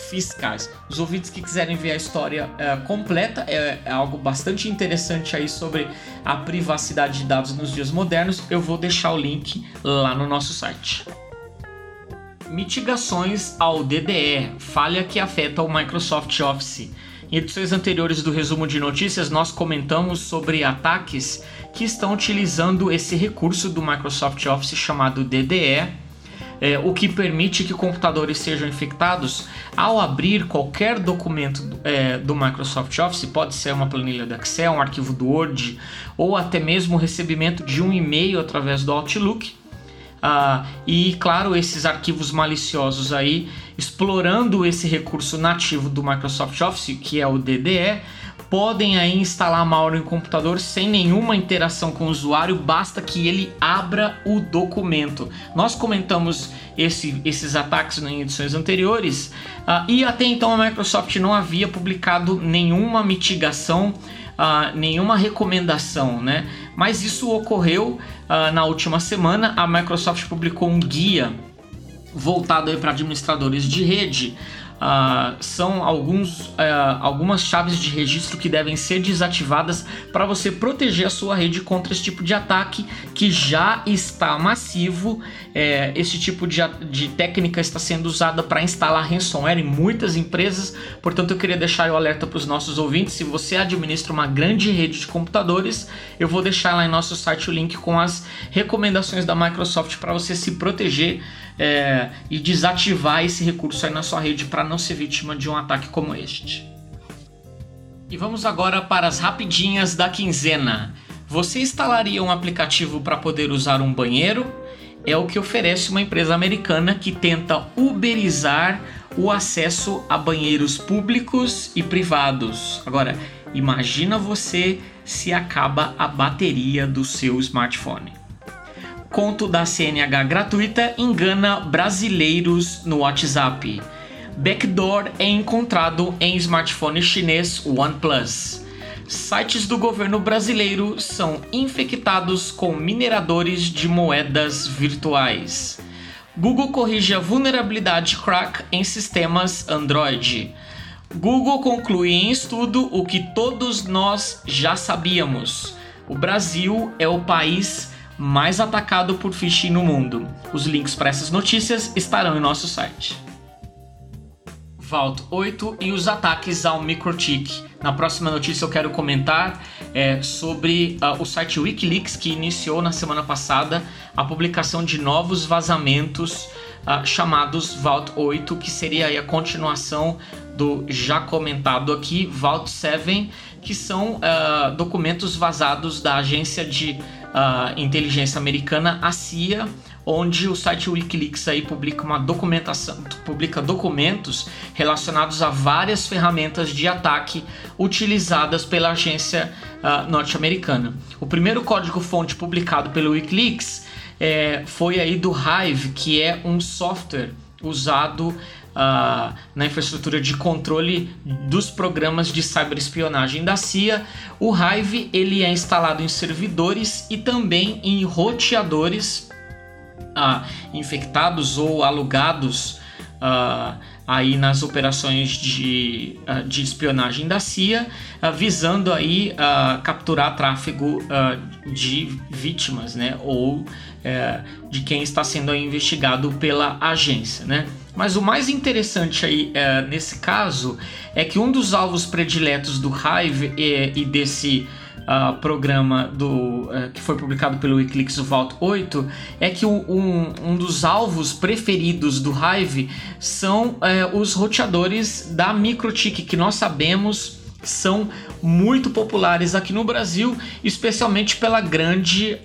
fiscais. Os ouvintes que quiserem ver a história uh, completa é, é, algo bastante interessante aí sobre a privacidade de dados nos dias modernos. Eu vou deixar o link lá no nosso site. Mitigações ao DDE, falha que afeta o Microsoft Office. Em edições anteriores do resumo de notícias, nós comentamos sobre ataques que estão utilizando esse recurso do Microsoft Office chamado DDE, é, o que permite que computadores sejam infectados ao abrir qualquer documento é, do Microsoft Office, pode ser uma planilha do Excel, um arquivo do Word, ou até mesmo o recebimento de um e-mail através do Outlook Uh, e claro, esses arquivos maliciosos aí, explorando esse recurso nativo do Microsoft Office, que é o DDE, podem aí instalar malware em computador sem nenhuma interação com o usuário, basta que ele abra o documento. Nós comentamos esse, esses ataques em edições anteriores uh, e até então a Microsoft não havia publicado nenhuma mitigação uh, nenhuma recomendação, né? Mas isso ocorreu uh, na última semana. A Microsoft publicou um guia voltado para administradores de rede Uh, são alguns, uh, algumas chaves de registro que devem ser desativadas para você proteger a sua rede contra esse tipo de ataque que já está massivo. É, esse tipo de, de técnica está sendo usada para instalar ransomware em muitas empresas, portanto, eu queria deixar o alerta para os nossos ouvintes. Se você administra uma grande rede de computadores, eu vou deixar lá em nosso site o link com as recomendações da Microsoft para você se proteger é, e desativar esse recurso aí na sua rede para não ser vítima de um ataque como este. E vamos agora para as rapidinhas da quinzena. Você instalaria um aplicativo para poder usar um banheiro? É o que oferece uma empresa americana que tenta uberizar o acesso a banheiros públicos e privados. Agora, imagina você se acaba a bateria do seu smartphone. Conto da CNH gratuita engana brasileiros no WhatsApp. Backdoor é encontrado em smartphone chinês OnePlus. Sites do governo brasileiro são infectados com mineradores de moedas virtuais. Google corrige a vulnerabilidade crack em sistemas Android. Google conclui em estudo o que todos nós já sabíamos. O Brasil é o país mais atacado por phishing no mundo. Os links para essas notícias estarão em nosso site. Vault 8 e os ataques ao Microtik. Na próxima notícia eu quero comentar é, sobre uh, o site Wikileaks que iniciou na semana passada a publicação de novos vazamentos uh, chamados Vault 8, que seria a continuação do já comentado aqui Vault 7, que são uh, documentos vazados da agência de inteligência americana, a CIA, onde o site Wikileaks aí publica uma documentação, publica documentos relacionados a várias ferramentas de ataque utilizadas pela agência uh, norte-americana. O primeiro código-fonte publicado pelo Wikileaks é, foi aí do Hive, que é um software usado Uh, na infraestrutura de controle dos programas de cyberespionagem da CIA. O Hive ele é instalado em servidores e também em roteadores uh, infectados ou alugados uh, aí nas operações de, uh, de espionagem da CIA, visando aí capturar tráfego de vítimas, né, ou eh, de quem está sendo investigado pela agência, né. Mas o mais interessante aí eh, nesse caso é que um dos alvos prediletos do Hive e, desse uh, programa do, uh, que foi publicado pelo o Vault 8, é que um, um dos alvos preferidos do Hive são uh, os roteadores da MikroTik, que nós sabemos são muito populares aqui no Brasil, especialmente pela grande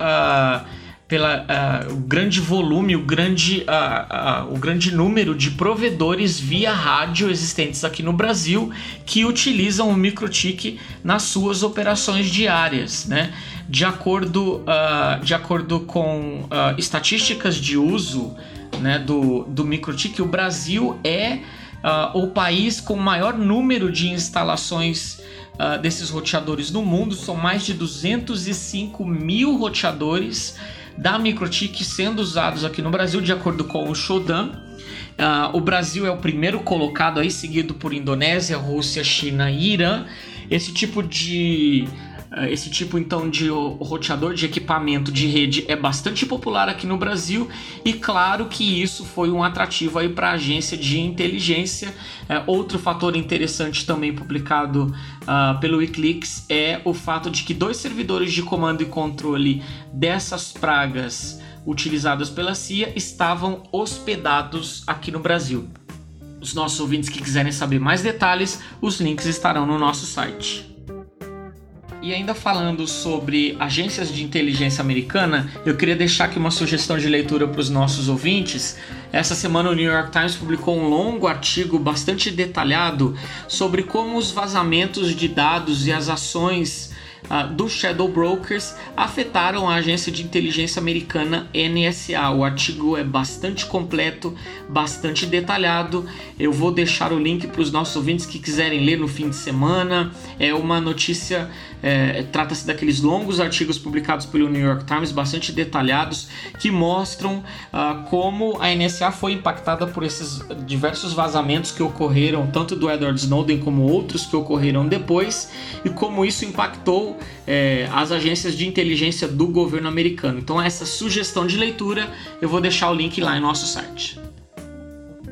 pela uh, grande volume, o grande, uh, uh, o grande número de provedores via rádio existentes aqui no Brasil que utilizam o microtik nas suas operações diárias, né? De acordo, de acordo com estatísticas de uso né, do, do microtik, o Brasil é o país com maior número de instalações desses roteadores no mundo. São mais de 205 mil roteadores da Microtik sendo usados aqui no Brasil, de acordo com o Shodan. Uh, o Brasil é o primeiro colocado aí, seguido por Indonésia, Rússia, China e Irã. Esse tipo de esse tipo então de roteador de equipamento de rede é bastante popular aqui no Brasil e claro que isso foi um atrativo aí para a agência de inteligência. É, outro fator interessante também publicado uh, pelo Wikileaks é o fato de que dois servidores de comando e controle dessas pragas utilizadas pela CIA estavam hospedados aqui no Brasil. Os nossos ouvintes que quiserem saber mais detalhes, os links estarão no nosso site. E ainda falando sobre agências de inteligência americana, eu queria deixar aqui uma sugestão de leitura para os nossos ouvintes. Essa semana o New York Times publicou um longo artigo bastante detalhado sobre como os vazamentos de dados e as ações uh, dos Shadow Brokers afetaram a agência de inteligência americana NSA. O artigo é bastante completo, bastante detalhado. Eu vou deixar o link para os nossos ouvintes que quiserem ler no fim de semana. É uma notícia, é, trata-se daqueles longos artigos publicados pelo New York Times, bastante detalhados, que mostram uh, como a NSA foi impactada por esses diversos vazamentos que ocorreram, tanto do Edward Snowden como outros que ocorreram depois, e como isso impactou é, as agências de inteligência do governo americano. Então, essa sugestão de leitura eu vou deixar o link lá em nosso site.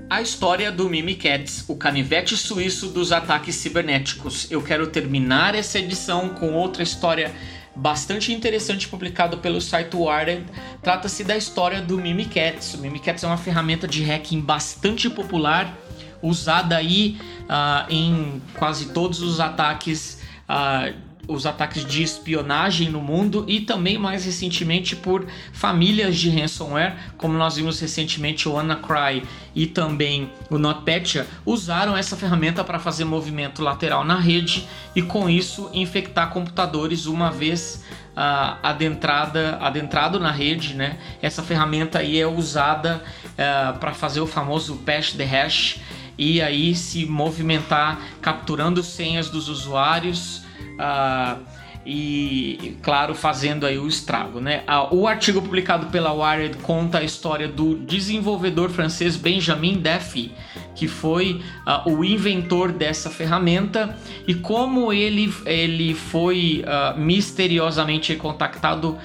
A história do Mimikatz, o canivete suíço dos ataques cibernéticos. Eu quero terminar essa edição com outra história bastante interessante publicada pelo site Wired. Trata-se da história do Mimikatz. O Mimikatz é uma ferramenta de hacking bastante popular, usada aí uh, em quase todos os ataques uh, os ataques de espionagem no mundo e também mais recentemente por famílias de ransomware, como nós vimos recentemente o WannaCry e também o NotPetya, usaram essa ferramenta para fazer movimento lateral na rede e com isso infectar computadores uma vez uh, adentrada, adentrado na rede, né? Essa ferramenta aí é usada uh, para fazer o famoso patch the hash e aí se movimentar capturando senhas dos usuários Uh, e, claro, fazendo aí o estrago, né? Uh, o artigo publicado pela Wired conta a história do desenvolvedor francês Benjamin Defi, que foi uh, o inventor dessa ferramenta e como ele, ele foi misteriosamente contactado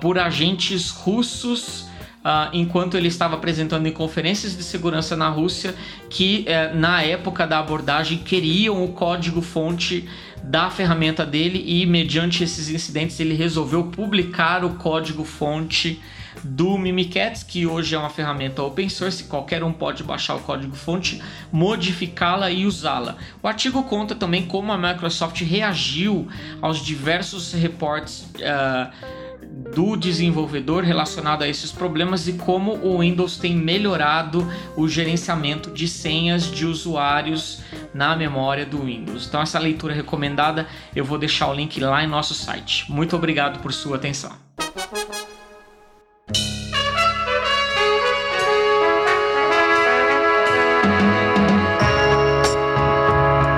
por agentes russos Uh, enquanto ele estava apresentando em conferências de segurança na Rússia, que uh, na época da abordagem queriam o código-fonte da ferramenta dele e, mediante esses incidentes, ele resolveu publicar o código-fonte do Mimikatz, que hoje é uma ferramenta open source, qualquer um pode baixar o código-fonte, modificá-la e usá-la. O artigo conta também como a Microsoft reagiu aos diversos reportes. Uh, do desenvolvedor relacionado a esses problemas e como o Windows tem melhorado o gerenciamento de senhas de usuários na memória do Windows. Então essa leitura recomendada eu vou deixar o link lá em nosso site. Muito obrigado por sua atenção.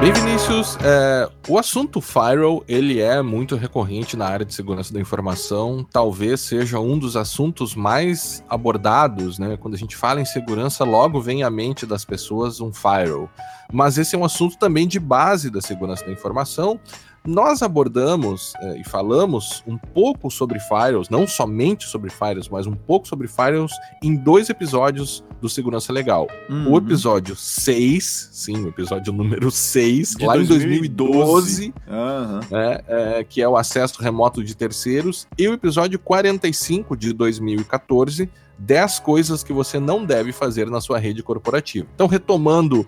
Bem, Vinícius, é, o assunto firewall ele é muito recorrente na área de segurança da informação. Talvez seja um dos assuntos mais abordados, né? Quando a gente fala em segurança, logo vem à mente das pessoas um firewall. Mas esse é um assunto também de base da segurança da informação, nós abordamos é, e falamos um pouco sobre firewalls, não somente sobre firewalls, mas um pouco sobre firewalls em dois episódios do Segurança Legal. Uhum. O episódio 6, sim, o episódio número 6, lá 2012. em 2012, uhum. é, é, que é o acesso remoto de terceiros, e o episódio 45 de 2014, 10 coisas que você não deve fazer na sua rede corporativa. Então, retomando,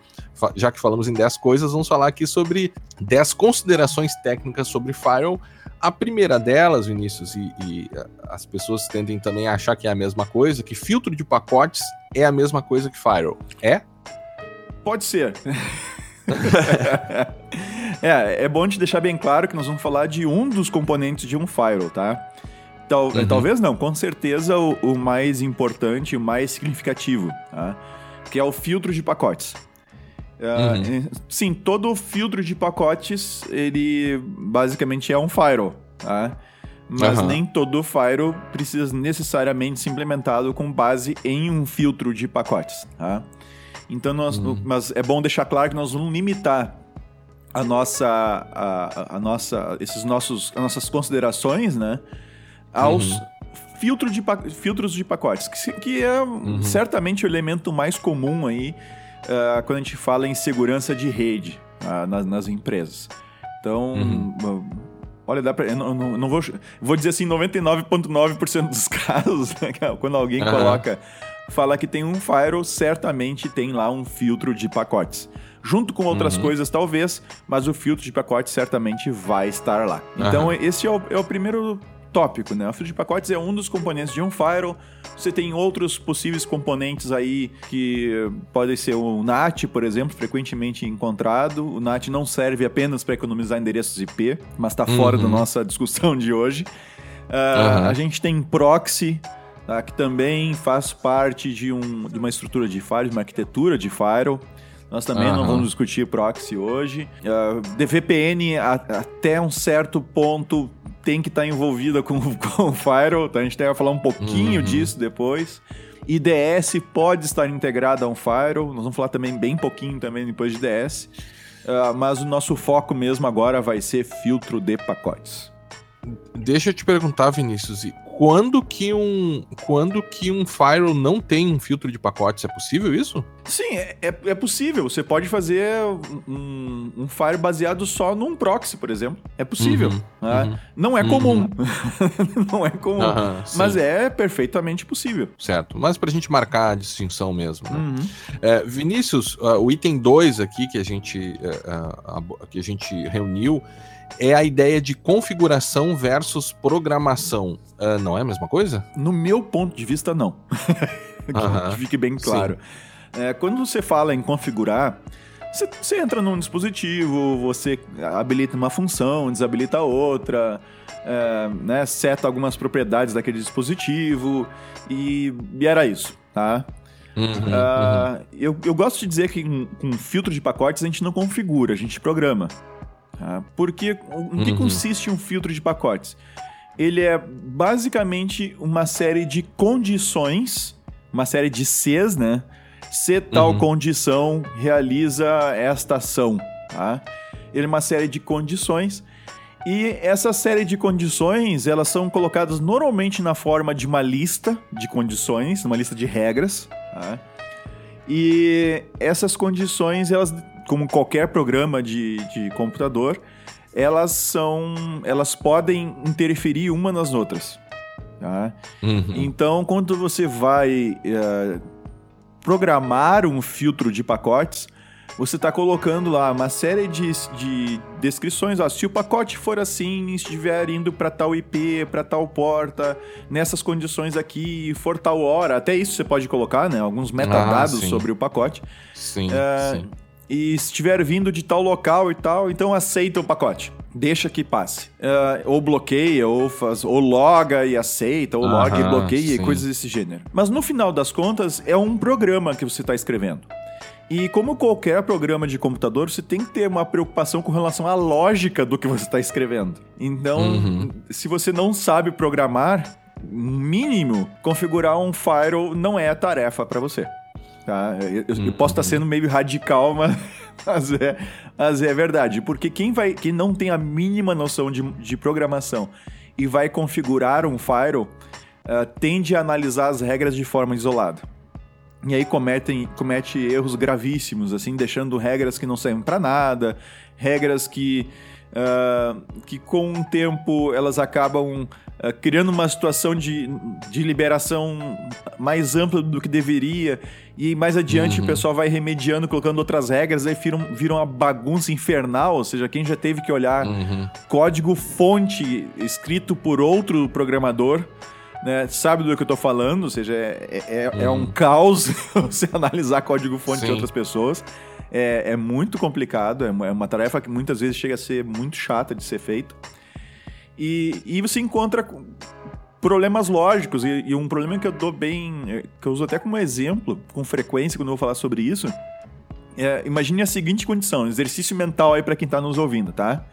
já que falamos em 10 coisas, vamos falar aqui sobre 10 considerações técnicas sobre firewall. A primeira delas, Vinícius, e, e as pessoas tendem também a achar que é a mesma coisa, que filtro de pacotes é a mesma coisa que firewall. É? Pode ser. <laughs> é, é bom te deixar bem claro que nós vamos falar de um dos componentes de um firewall, tá? Tal, uhum. Talvez não, com certeza o, o, mais importante, o mais significativo, tá? que é o filtro de pacotes. Uh, uhum. Sim, todo filtro de pacotes, ele basicamente é um firewall, tá? Mas uhum. nem todo firewall precisa necessariamente ser implementado com base em um filtro de pacotes, tá? Então, nós, uhum. mas é bom deixar claro que nós vamos limitar a nossa, a, a nossa, esses nossos, as nossas considerações, né, aos uhum. filtro de, filtros de pacotes, que, que é uhum. certamente o elemento mais comum aí uh, quando a gente fala em segurança de rede uh, nas, nas, empresas. Então, uhum. olha, dá pra, eu não, não, não vou, vou dizer assim, 99,9% dos <laughs> casos, né, quando alguém coloca fala que tem um firewall, certamente tem lá um filtro de pacotes. Junto com outras uhum. coisas, talvez, mas o filtro de pacotes certamente vai estar lá. Então, uhum. esse é o, é o primeiro tópico, né? O filtro de pacotes é um dos componentes de um firewall. Você tem outros possíveis componentes aí que podem ser o NAT, por exemplo, frequentemente encontrado. O NAT não serve apenas para economizar endereços IP, mas está fora uhum. da nossa discussão de hoje. Uh, a gente tem proxy, tá? que também faz parte de, um, de uma estrutura de firewall, de uma arquitetura de firewall. Nós também uhum. não vamos discutir proxy hoje. Uh, ah, DVPN, a, até um certo ponto, tem que estar tá envolvida com, <laughs> com o firewall. Tá? A gente vai falar um pouquinho uhum. disso depois. IDS pode estar integrado a um firewall. Nós vamos falar também bem pouquinho também depois de IDS. Uh, ah, mas o nosso foco mesmo agora vai ser filtro de pacotes. Deixa eu te perguntar, Vinícius, quando que um quando que um firewall não tem um filtro de pacotes? É possível isso? Sim, é, é, é possível. Você pode fazer um, um firewall baseado só num proxy, por exemplo. É possível. Uhum, né? uhum, não é comum. Uhum. <laughs> não é comum. mas é perfeitamente possível. Certo. Mas para a gente marcar a distinção mesmo. Né? Uhum. É, Vinícius, uh, o item 2 aqui que a gente, uh, uh, que a gente reuniu é a ideia de configuração versus programação. Uh, não é a mesma coisa? No meu ponto de vista, não. <laughs> que uh -huh. fique bem claro. É, quando você fala em configurar, você, você, entra num dispositivo, você habilita uma função, desabilita outra, é, né, seta algumas propriedades daquele dispositivo e, e era isso, tá? Uhum, uh, uhum. Eu, eu gosto de dizer que com, com filtro de pacotes a gente não configura, a gente programa. Tá? Porque que uhum. consiste um filtro de pacotes? Ele é basicamente uma série de condições, uma série de Cs, né? Se tal uhum. condição realiza esta ação, tá? Ele é uma série de condições e essa série de condições, elas são colocadas normalmente na forma de uma lista de condições, uma lista de regras, tá? E essas condições, elas como qualquer programa de, de computador, elas são. elas podem interferir uma nas outras. Tá? Uhum. Então, quando você vai uh, programar um filtro de pacotes, você está colocando lá uma série de, de descrições. Ó, se o pacote for assim, estiver indo para tal IP, para tal porta, nessas condições aqui, for tal hora, até isso você pode colocar, né? Alguns metadados ah, sobre o pacote. Sim, uh, sim e estiver vindo de tal local e tal, então aceita o pacote. Deixa que passe. Uh, ou bloqueia, ou faz, ou loga e aceita, ou loga e bloqueia, sim. coisas desse gênero. Mas no final das contas, é um programa que você está escrevendo. E como qualquer programa de computador, você tem que ter uma preocupação com relação à lógica do que você está escrevendo. Então, uhum. se você não sabe programar, mínimo, configurar um firewall não é a tarefa para você. Tá? Eu, eu uhum. posso estar sendo meio radical, <laughs> mas, mas, é, mas é verdade. Porque quem, vai, quem não tem a mínima noção de, de programação e vai configurar um firewall, uh, tende a analisar as regras de forma isolada. E aí cometem, comete erros gravíssimos, assim, deixando regras que não servem para nada, regras que, uh, que com o tempo elas acabam uh, criando uma situação de, de liberação mais ampla do que deveria. E mais adiante uhum. o pessoal vai remediando, colocando outras regras, aí viram, viram uma bagunça infernal. Ou seja, quem já teve que olhar uhum. código fonte escrito por outro programador. Né, sabe do que eu tô falando, ou seja, é, é, é um uhum. caos <laughs> você analisar código-fonte de outras pessoas. É, é muito complicado, é uma, é uma, tarefa que muitas vezes chega a ser muito chata de ser feita. E, e você encontra problemas lógicos, e, e, um problema que eu dou bem, é, que eu uso até como exemplo, com frequência, quando eu vou falar sobre isso. É, imagine a seguinte condição, exercício mental aí para quem tá nos ouvindo, tá?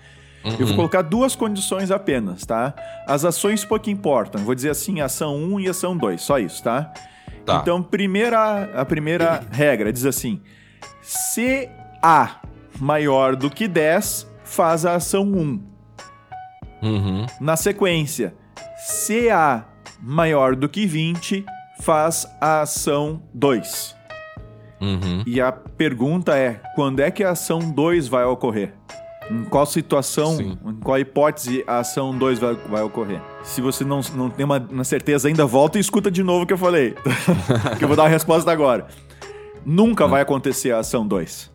Uhum. Eu vou uhum. colocar duas condições apenas, tá? As ações pouco importam. Vou dizer assim, ação 1 e ação 2, só isso, tá? tá. Então, primeira, a primeira regra diz assim: se A maior do que 10, faz a ação 1. Uhum. Na sequência, se A maior do que 20, faz a ação 2. Uhum. E a pergunta é: quando é que a ação 2 vai ocorrer? Em qual situação, Sim. em qual hipótese a ação 2 vai, vai ocorrer? Se você não, não tem uma, uma certeza ainda, volta e escuta de novo o que eu falei. <laughs> que eu vou dar a resposta agora. Nunca hum. vai acontecer a ação 2.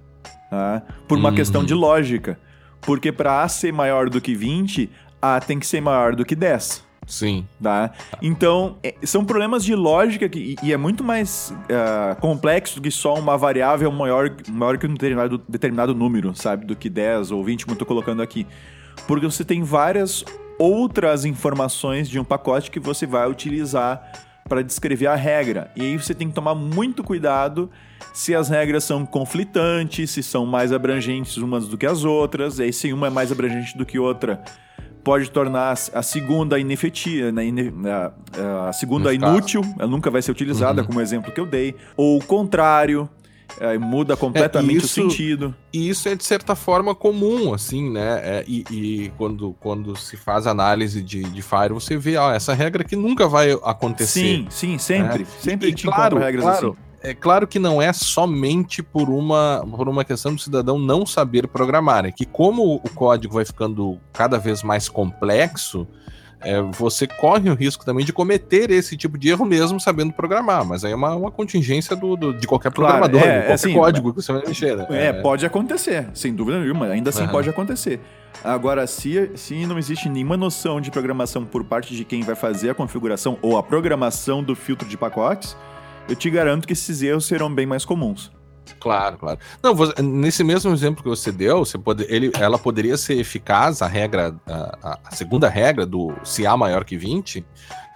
Tá? Por uma questão de lógica. Porque para A ser maior do que 20, A tem que ser maior do que 10. Sim. Tá? Então, é, são problemas de lógica que, e é muito mais uh, complexo do que só uma variável maior, maior que um determinado, determinado número, sabe? Do que 10 ou 20, como eu tô colocando aqui. Porque você tem várias outras informações de um pacote que você vai utilizar para descrever a regra. E aí você tem que tomar muito cuidado se as regras são conflitantes, se são mais abrangentes umas do que as outras, e aí se uma é mais abrangente do que outra, pode tornar a segunda inefetiva, né, a, segunda inútil, ela nunca vai ser utilizada, uhum. como exemplo que eu dei, ou o contrário, é, muda completamente é, isso, o sentido. E isso é de certa forma comum, assim, né? É, e, e, quando, quando se faz análise de, de Fire, você vê, ó, essa regra que nunca vai acontecer. Sim, sim, sempre. Né? Sempre e, te claro, regras claro, assim. É claro que não é somente por uma, por uma questão do cidadão não saber programar, é que como o código vai ficando cada vez mais complexo, é, você corre o risco também de cometer esse tipo de erro mesmo sabendo programar, mas aí é uma, uma contingência do, do de qualquer programador, claro, é, de qualquer assim, código que você vai mexer. Né? É, é, pode acontecer, sem dúvida nenhuma, ainda assim uhum. pode acontecer. Agora, se, se não existe nenhuma noção de programação por parte de quem vai fazer a configuração ou a programação do filtro de pacotes, eu te garanto que esses erros serão bem mais comuns. Claro, claro. Não, nesse mesmo exemplo que você deu, você pode, ele, ela poderia ser eficaz, a regra, a, a, segunda regra do se A maior que 20,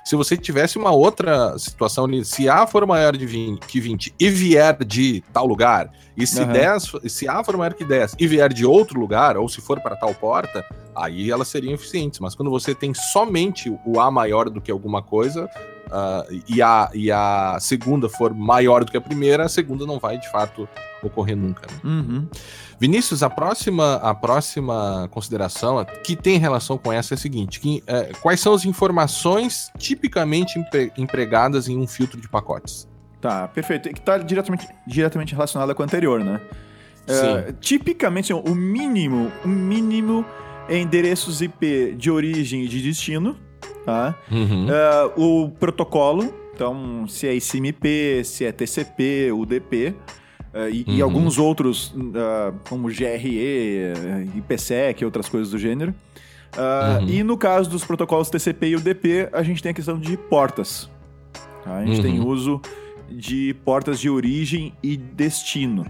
se você tivesse uma outra situação ali, se A for maior de 20, que 20 e vier de tal lugar, e se uhum. 10, se A for maior que 10 e vier de outro lugar, ou se for para tal porta, aí elas seriam eficientes. Mas quando você tem somente o A maior do que alguma coisa, uh, e, a, e a segunda for maior do que a primeira, a segunda não vai de fato ocorrer nunca. Né? Uhum. Vinícius, a próxima, a próxima consideração que tem relação com essa é a seguinte: que, é, quais são as informações tipicamente empre, empregadas em um filtro de pacotes? Tá, perfeito. Que está diretamente, diretamente relacionada com a anterior, né? É, tipicamente, o mínimo, o mínimo é endereços IP de origem e de destino, tá? Uhum. Uh, o protocolo, então se é ICMP, se é TCP, UDP, uh, e, uhum. e, alguns outros, uh, como GRE, IPsec e outras coisas do gênero. Uhum. E no caso dos protocolos TCP e UDP, a gente tem a questão de portas. Tá? A gente tem uhum. uso de portas de origem e destino.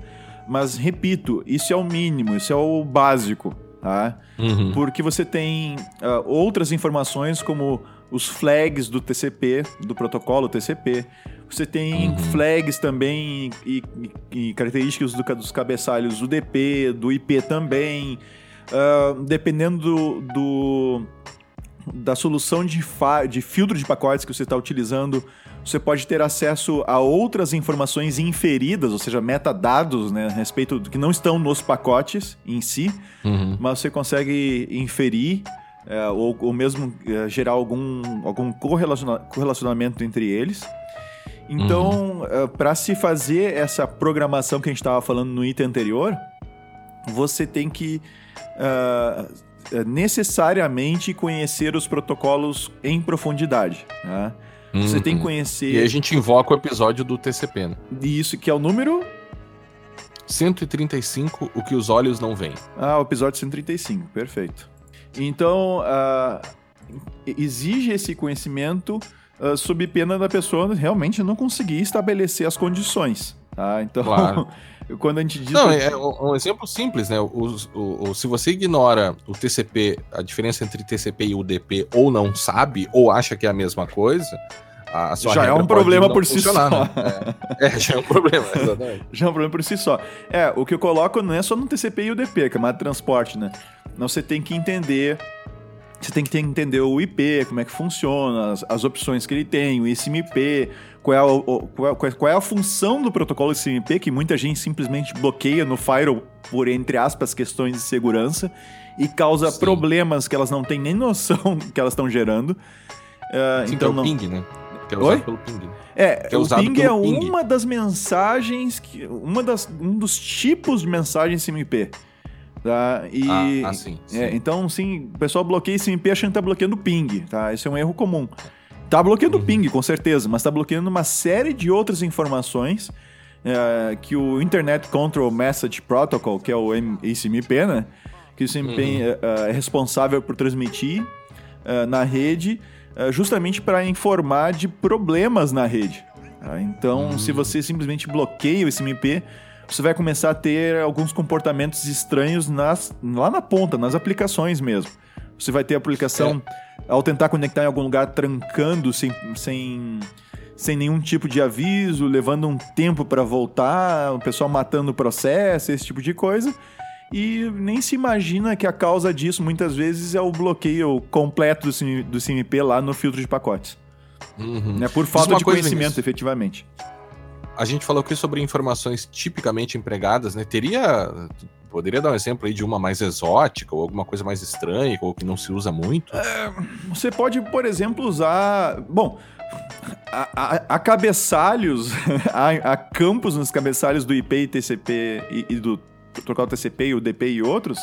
Mas, repito, isso é o mínimo, isso é o básico tá? Uhum. Porque você tem uh, outras informações como os flags do TCP, do protocolo TCP. Você tem uhum. flags também e, e, e características do, dos cabeçalhos do DP, do IP também. Uh, dependendo do, do, da solução de, de filtro de pacotes que você está utilizando, você pode ter acesso a outras informações inferidas, ou seja, metadados, né, a respeito do que não estão nos pacotes em si, uhum. mas você consegue inferir é, ou, ou, mesmo é, gerar algum, algum correlaciona correlacionamento entre eles. Então, uhum. é, para se fazer essa programação que a gente estava falando no item anterior, você tem que necessariamente conhecer os protocolos em profundidade. Tá? Você tem que Uhum. conhecer E aí a gente invoca o episódio do TCP, né? isso, que é o número. 135, o que os olhos não veem. Ah, o episódio 135, perfeito. Então, ah, exige esse conhecimento ah, sob pena da pessoa realmente não conseguir estabelecer as condições. Tá? Então, Claro. <laughs> quando a gente diz. Não, é um exemplo simples, né? Os- o- o- se você ignora o TCP, a diferença entre TCP e UDP, ou não sabe, ou acha que é a mesma coisa, a sua Já é um problema por si só. né? É, é, já é um problema, <laughs> exatamente. Já é um problema por si só. É, o que eu coloco não é só no TCP e UDP, que é de transporte, né? Não, você tem que entender. Você tem que entender o IP, como é que funciona, as, as opções que ele tem, o ICMP, qual é, o- o- qual, é- qual é a função do protocolo ICMP, que muita gente simplesmente bloqueia no firewall por, entre aspas, questões de segurança e causa Sim. problemas que elas não têm nem noção <laughs> que elas estão gerando. Ah, Sim, é então o não, ping, né? Que é Oi? usado pelo ping. é, é o ping é ping. uma das mensagens, que, uma das, um dos tipos de mensagem CMP. Tá? E, Ah, ah, sim, sim. é, então, sim, o pessoal bloqueia CMP achando que tá bloqueando o ping, tá? Esse é um erro comum. Tá bloqueando Uhum. o ping, com certeza, mas tá bloqueando uma série de outras informações é, que o Internet Control Message Protocol, que é o ICMP, né? Que o CMP Uhum. é, é responsável por transmitir é, na rede, é, justamente para informar de problemas na rede. tá? Então, Hum. se você simplesmente bloqueia o ICMP, você vai começar a ter alguns comportamentos estranhos nas, lá na ponta, nas aplicações mesmo. Você vai ter a aplicação, ao tentar conectar em algum lugar, trancando sem, sem, sem nenhum tipo de aviso, levando um tempo para voltar, o pessoal matando o processo, esse tipo de coisa. E nem se imagina que a causa disso, muitas vezes, é o bloqueio completo do, do CMP lá no filtro de pacotes. Uhum. É por falta de conhecimento, efetivamente. A gente falou aqui sobre informações tipicamente empregadas, né? Teria. Poderia dar um exemplo aí de uma mais exótica, ou alguma coisa mais estranha, ou que não se usa muito? Você pode, por exemplo, usar. Bom, há cabeçalhos, <laughs> há, há campos nos cabeçalhos do IP e TCP e, e do protocolo TCP e o DP e outros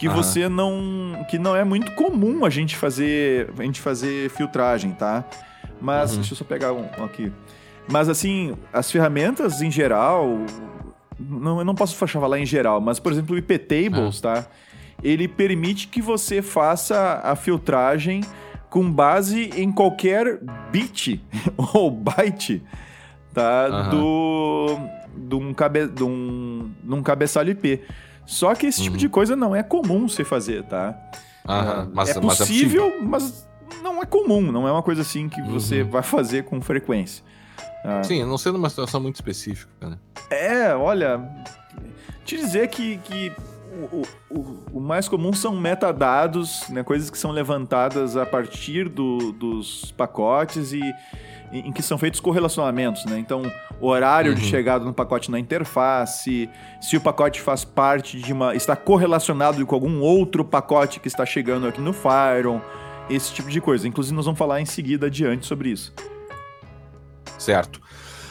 que Aham. você não. que não é muito comum a gente fazer. a gente fazer filtragem, tá? Mas. Uhum. Deixa eu só pegar um, um aqui. Mas assim, as ferramentas em geral. Não, eu não posso falar em geral, mas, por exemplo, o IP Tables, tá? Ele permite que você faça a filtragem com base em qualquer bit <laughs> ou byte, tá? Aham. Do. De um, cabe, de, um, de um cabeçalho IP. Só que esse tipo Uhum. de coisa não é comum você fazer, tá? Ah, mas, é, mas possível, mas não é comum, não é uma coisa assim que você Uhum. vai fazer com frequência. Ah, Sim, não sendo uma situação muito específica, né? é, olha, te dizer que, que o, o, o mais comum são metadados, né, coisas que são levantadas a partir do- dos pacotes e em em que são feitos correlacionamentos, né? Então, horário de Uhum. chegada no pacote na interface, se o pacote faz parte de uma. está correlacionado com algum outro pacote que está chegando aqui no Firewall, esse tipo de coisa. Inclusive, nós vamos falar em seguida adiante sobre isso. Certo.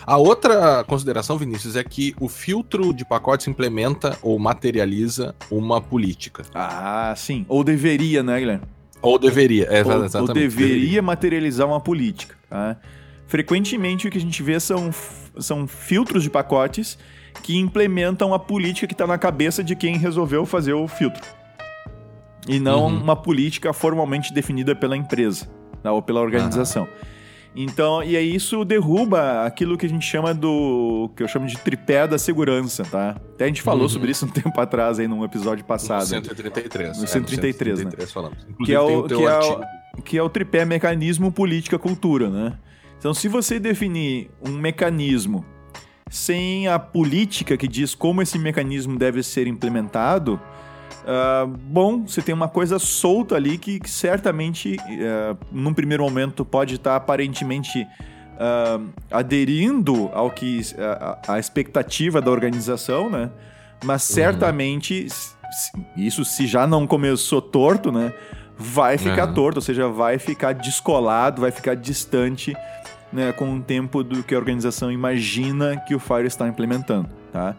A outra consideração, Vinícius, é que o filtro de pacotes implementa ou materializa uma política. Ah, sim. Ou deveria, né, Guilherme? Ou deveria, é, ou, exatamente. ou deveria materializar uma política. tá? Frequentemente o que a gente vê são, são filtros de pacotes que implementam a política que está na cabeça de quem resolveu fazer o filtro. E não Uhum. uma política formalmente definida pela empresa tá? ou pela organização. Então, e aí isso derruba aquilo que a gente chama do. que eu chamo de tripé da segurança, tá? Até a gente falou Uhum. sobre isso um tempo atrás aí num episódio No passado. 133. No é, 133, né? falamos. Que Inclusive é o, o que é o, que é o tripé mecanismo política cultura, né? Então, se você definir um mecanismo sem a política que diz como esse mecanismo deve ser implementado, ah, bom, você tem uma coisa solta ali que, que certamente, ah, num primeiro momento, pode estar aparentemente ah, aderindo ao que a, a- expectativa da organização, né? Mas certamente, s- s- isso se já não começou torto, né? Vai ficar Uhum. torto, ou seja, vai ficar descolado, vai ficar distante né, com o tempo do que a organização imagina que o Fire está implementando, tá?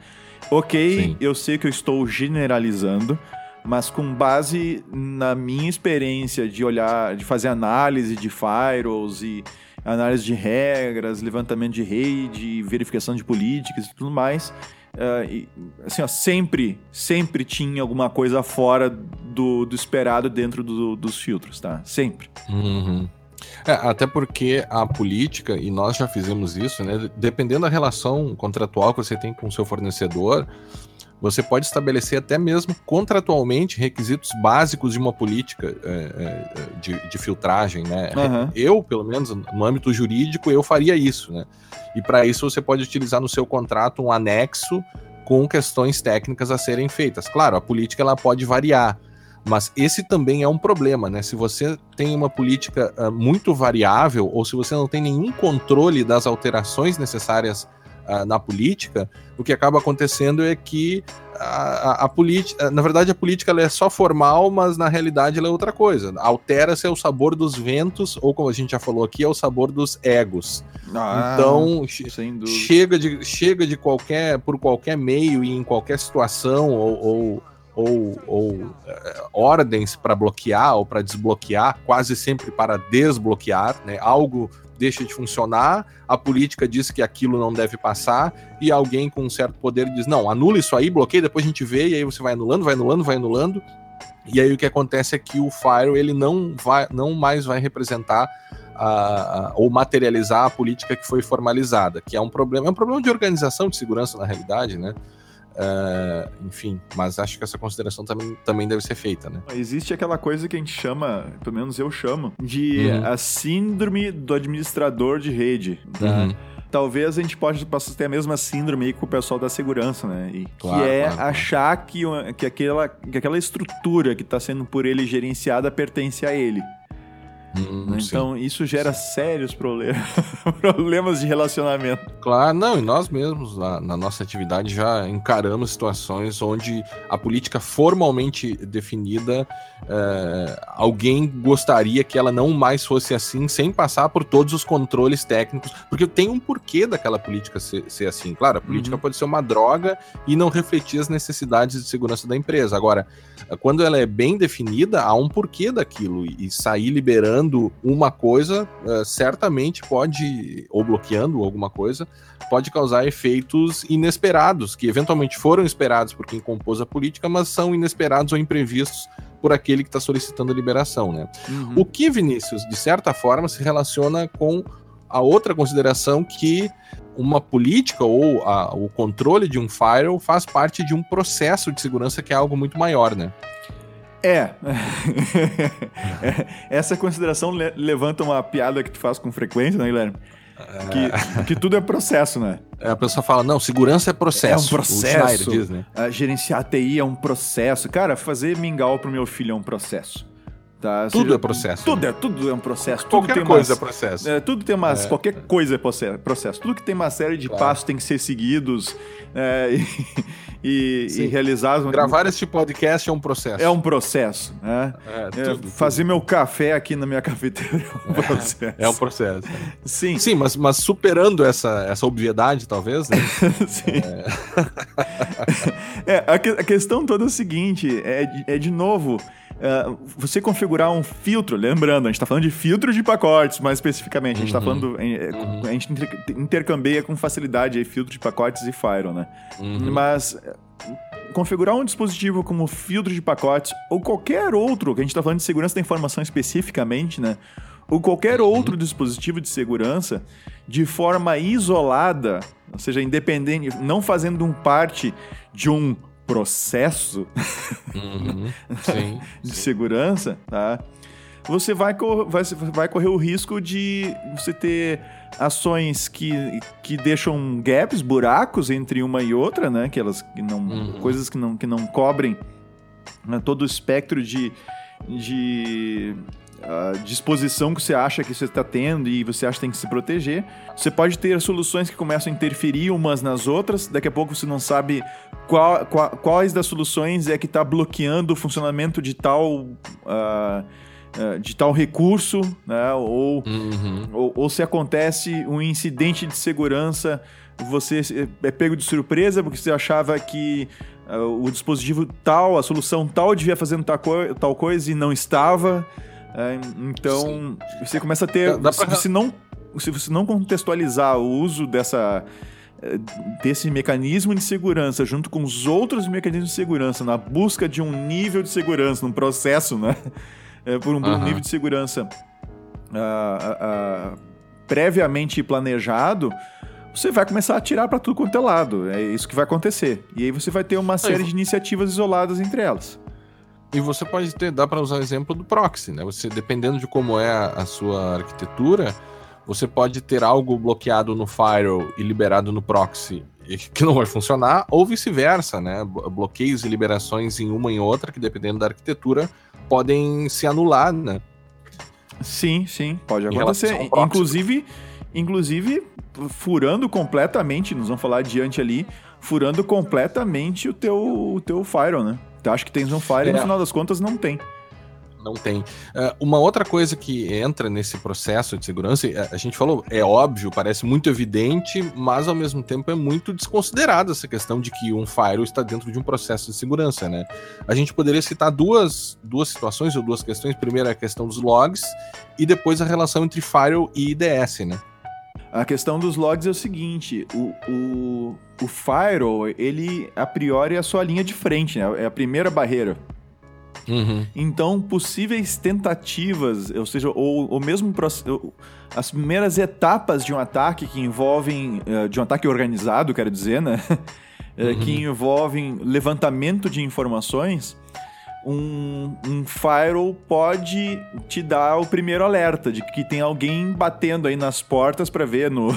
Ok, Sim. eu sei que eu estou generalizando, mas com base na minha experiência de olhar, de fazer análise de firewalls e análise de regras, levantamento de rede, verificação de políticas e tudo mais, uh, e, assim, ó, sempre, sempre tinha alguma coisa fora do, do esperado dentro do, dos filtros, tá? Sempre. Uhum. É, até porque a política, e nós já fizemos isso, né? Dependendo da relação contratual que você tem com o seu fornecedor, você pode estabelecer até mesmo contratualmente requisitos básicos de uma política é, é, de, de, filtragem, né? Uhum. Eu, pelo menos no âmbito jurídico, eu faria isso, né? E para isso você pode utilizar no seu contrato um anexo com questões técnicas a serem feitas. Claro, a política ela pode variar, mas esse também é um problema, né? Se você tem uma política uh, muito variável ou se você não tem nenhum controle das alterações necessárias na política, o que acaba acontecendo é que a, a, a política, na verdade, a política é só formal, mas na realidade ela é outra coisa. Altera-se o sabor dos ventos, ou como a gente já falou aqui, é o sabor dos egos. Ah, então, chega de, chega de qualquer, por qualquer meio e em qualquer situação, ou, ou ou, ou é, ordens para bloquear ou para desbloquear, quase sempre para desbloquear, né? Algo deixa de funcionar, a política diz que aquilo não deve passar, e alguém com um certo poder diz: não, anula isso aí, bloqueia, depois a gente vê, e aí você vai anulando, vai anulando, vai anulando. E aí o que acontece é que o Fire ele não, vai, não mais vai representar a, a, ou materializar a política que foi formalizada, que é um problema, é um problema de organização de segurança na realidade, né? Uh, enfim, mas acho que essa consideração também, também deve ser feita, né? Existe aquela coisa que a gente chama, pelo menos eu chamo, de uhum. a síndrome do administrador de rede. Tá? Uhum. Talvez a gente possa, possa ter a mesma síndrome aí com o pessoal da segurança, né? E, claro, que é claro, achar claro. Que, que, aquela, que aquela estrutura que está sendo por ele gerenciada pertence a ele. Hum, então sim. isso gera sérios problemas, <laughs> problemas de relacionamento. Claro, não, e nós mesmos na, na, nossa atividade já encaramos situações onde a política formalmente definida, é, alguém gostaria que ela não mais fosse assim, sem passar por todos os controles técnicos, porque tem um porquê daquela política ser, ser assim. Claro, a política uhum. pode ser uma droga e não refletir as necessidades de segurança da empresa. Agora, quando ela é bem definida, há um porquê daquilo e sair liberando bloqueando uma coisa, uh, certamente pode, ou bloqueando alguma coisa, pode causar efeitos inesperados, que eventualmente foram esperados por quem compôs a política, mas são inesperados ou imprevistos por aquele que está solicitando a liberação, né? Uhum. O que, Vinícius, de certa forma, se relaciona com a outra consideração que uma política ou a, o controle de um firewall faz parte de um processo de segurança que é algo muito maior, né? É. <laughs> Essa consideração le levanta uma piada que tu faz com frequência, né, Guilherme? Que, que tudo é processo, né? É, a pessoa fala, não, segurança é processo. É um processo. Diz, né? gerenciar a TI é um processo. Cara, fazer mingau pro meu filho é um processo. Tá? Tudo seja, é processo. Tudo, né? é, tudo é um processo. Qualquer tudo coisa umas, é processo. É, tudo tem umas. É. Qualquer coisa é processo. Tudo que tem uma série de claro. passos tem que ser seguidos. É, e, e, realizados. Gravar este podcast é um processo. É um processo. Né? É, é tudo, fazer tudo. meu café aqui na minha <laughs> cafeteira é um processo. É, um processo. Sim. Sim, mas, mas superando essa, essa obviedade, talvez, né? <laughs> Sim. <laughs> É, a, que, a, questão toda é o seguinte: é, é de novo. Uh, você configurar um filtro, lembrando, a gente está falando de filtro de pacotes, mais especificamente, a gente está uhum. falando, uhum. a gente intercambia com facilidade aí, filtro de pacotes e firewall, né? Uhum. Mas eh, configurar um dispositivo como filtro de pacotes ou qualquer outro, que a gente está falando de segurança da informação especificamente, né? Ou qualquer uhum. outro dispositivo de segurança de forma isolada, ou seja, independente, não fazendo um parte de um processo uhum, <laughs> sim, de sim. segurança, tá? Você vai, vai, vai correr o risco de você ter ações que, que deixam gaps, buracos entre uma e outra, né? Que elas que não, uhum. coisas que não, que não cobrem né? todo o espectro de, de a disposição que você acha que você está tendo e você acha que tem que se proteger. Você pode ter soluções que começam a interferir umas nas outras, daqui a pouco você não sabe qual, qual, quais das soluções é que está bloqueando o funcionamento de tal. Uh, de tal recurso, né? ou, uhum. ou, ou se acontece um incidente de segurança, você é pego de surpresa porque você achava que uh, o dispositivo tal, a solução tal devia fazendo tal, co tal coisa e não estava. Uh, então, Sim. você começa a ter. Dá, dá pra... se, não, se você não contextualizar o uso dessa eh, desse mecanismo de segurança junto com os outros mecanismos de segurança na busca de um nível de segurança, num processo, né? <laughs> É, por um, uhum. nível de segurança uh, uh, previamente planejado, você vai começar a tirar para tudo quanto é lado. É isso que vai acontecer. E aí você vai ter uma série de iniciativas isoladas entre elas. E você pode ter, dá para usar o exemplo do proxy, né? Você, dependendo de como é a, a sua arquitetura, você pode ter algo bloqueado no firewall e liberado no proxy <laughs> que não vai funcionar, ou vice-versa, né? Bloqueios e liberações em uma e outra, que dependendo da arquitetura, podem se anular, né? Sim, sim, pode acontecer. Inclusive, inclusive furando completamente, nos vamos falar adiante ali, furando completamente o teu, o teu firewall, né? Tu acha que tens um é. e no final das contas não tem. Não tem. Uh, uma outra coisa que entra nesse processo de segurança, a gente falou, é óbvio, parece muito evidente, mas ao mesmo tempo é muito desconsiderada essa questão de que um firewall está dentro de um processo de segurança, né? A gente poderia citar duas, duas situações ou duas questões. Primeiro é a questão dos logs e depois a relação entre firewall e IDS, né? A questão dos logs é o seguinte: o, o, o firewall, ele a priori é a sua linha de frente, né? É a primeira barreira. Uhum. Então, possíveis tentativas, ou seja, ou, ou mesmo as primeiras etapas de um ataque que envolvem, eh, de um ataque organizado, quero dizer, né? <laughs> Eh, uhum. que envolvem levantamento de informações, um, um firewall pode te dar o primeiro alerta de que tem alguém batendo aí nas portas para ver no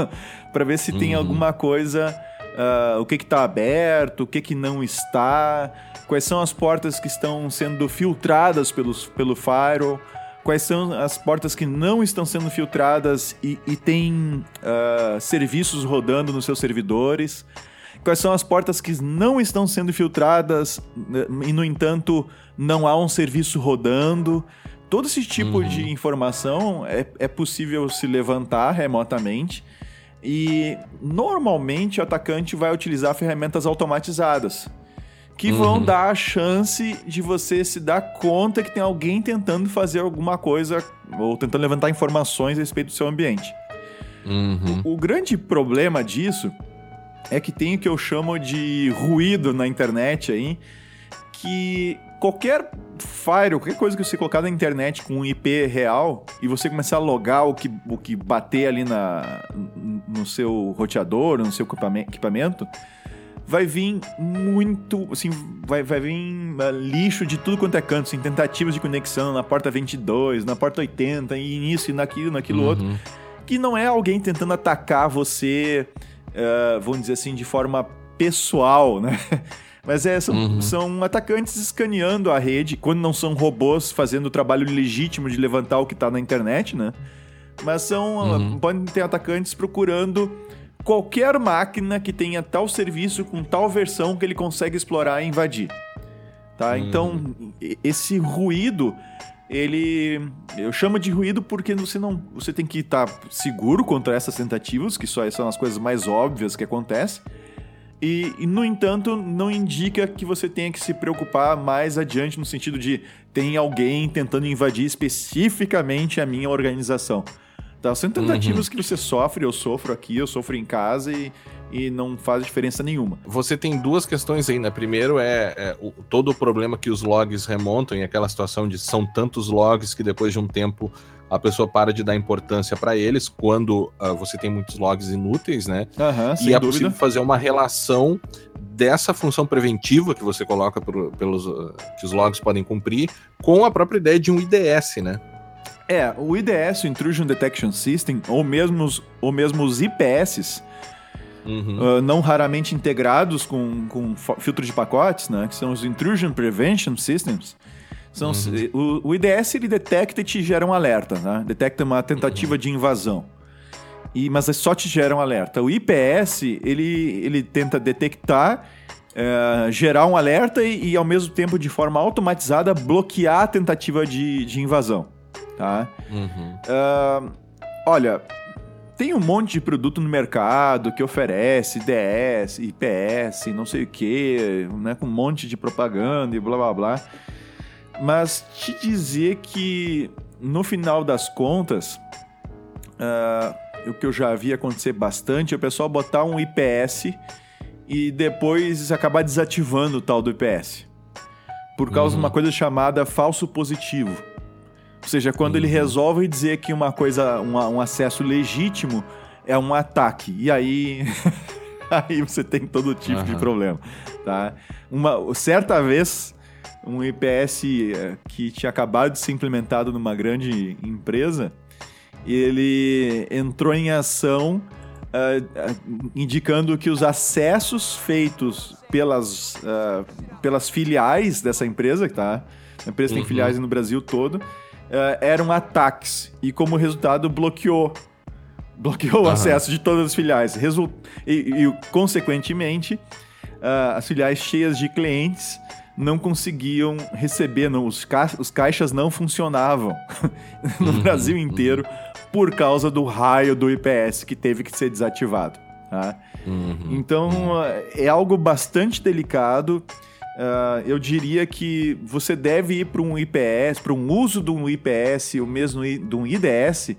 <laughs> para ver se uhum. tem alguma coisa uh, o que está aberto o que que não está quais são as portas que estão sendo filtradas pelos, pelo firewall quais são as portas que não estão sendo filtradas e, e tem uh, serviços rodando nos seus servidores quais são as portas que não estão sendo filtradas né, e, no entanto, não há um serviço rodando. Todo esse tipo uhum. de informação é, é possível se levantar remotamente. E normalmente o atacante vai utilizar ferramentas automatizadas que uhum. vão dar a chance de você se dar conta que tem alguém tentando fazer alguma coisa ou tentando levantar informações a respeito do seu ambiente. Uhum. O, o, grande problema disso é que tem o que eu chamo de ruído na internet aí, que qualquer fire, qualquer coisa que você colocar na internet com um IP real e você começar a logar o que, o que bater ali na, no seu roteador, no seu equipamento, vai vir muito, assim, vai, vai vir uh, lixo de tudo quanto é canto, assim, tentativas de conexão na porta 22, na porta 80, e nisso e naquilo, naquilo uhum. outro, que não é alguém tentando atacar você uh, vamos dizer assim, de forma pessoal, né? <laughs> Mas é, são, uhum. são atacantes escaneando a rede, quando não são robôs fazendo o trabalho legítimo de levantar o que está na internet, né? Mas são. Uhum. Podem ter atacantes procurando qualquer máquina que tenha tal serviço com tal versão que ele consegue explorar e invadir. Tá? Uhum. Então, esse ruído ele eu chamo de ruído porque você não você tem que estar seguro contra essas tentativas que só são as coisas mais óbvias que acontecem. E, e, no entanto não indica que você tenha que se preocupar mais adiante no sentido de tem alguém tentando invadir especificamente a minha organização tá são tentativas uhum. que você sofre eu sofro aqui eu sofro em casa e e não faz diferença nenhuma. Você tem duas questões aí, né? Primeiro é, é o, todo o problema que os logs remontam e aquela situação de são tantos logs que depois de um tempo a pessoa para de dar importância para eles quando uh, você tem muitos logs inúteis, né? Uhum, e é dúvida. possível fazer uma relação dessa função preventiva que você coloca por, pelos uh, que os logs podem cumprir com a própria ideia de um IDS, né? É, o IDS, o Intrusion Detection System, ou mesmo os, ou mesmo os IPS, Uhum. Uh, não raramente integrados com, com filtro de pacotes, né? Que são os Intrusion Prevention Systems. São uhum. o, o, IDS ele detecta e te gera um alerta, né? Detecta uma tentativa uhum. de invasão. E, mas só te gera um alerta. O IPS ele, ele tenta detectar, uh, gerar um alerta e, e, ao mesmo tempo, de forma automatizada, bloquear a tentativa de, de invasão. Tá? Uh, olha, tem um monte de produto no mercado que oferece DS, IPS, não sei o que, né, com um monte de propaganda e blá blá blá. Mas te dizer que no final das contas, uh, o que eu já vi acontecer bastante é o pessoal botar um IPS e depois acabar desativando o tal do IPS. Por causa uhum. de uma coisa chamada falso positivo. Ou seja, quando uhum. ele resolve dizer que uma coisa, um, um acesso legítimo é um ataque. E aí. <laughs> aí você tem todo tipo uhum. de problema. Tá? Uma, certa vez, um IPS eh, que tinha acabado de ser implementado numa grande empresa, ele entrou em ação uh, indicando que os acessos feitos pelas, uh, pelas filiais dessa empresa, tá? A empresa uhum. tem filiais no Brasil todo, uh, eram ataques. E como resultado, bloqueou. Bloqueou uhum. o acesso de todas as filiais. Result... E, e consequentemente, as filiais cheias de clientes não conseguiam receber, não, os, ca... os caixas não funcionavam <laughs> no uhum. Brasil inteiro por causa do raio do IPS que teve que ser desativado. Tá? Uhum. Então é algo bastante delicado. Uh, eu diria que você deve ir para um IPS, para um uso de um IPS, ou mesmo de um IDS,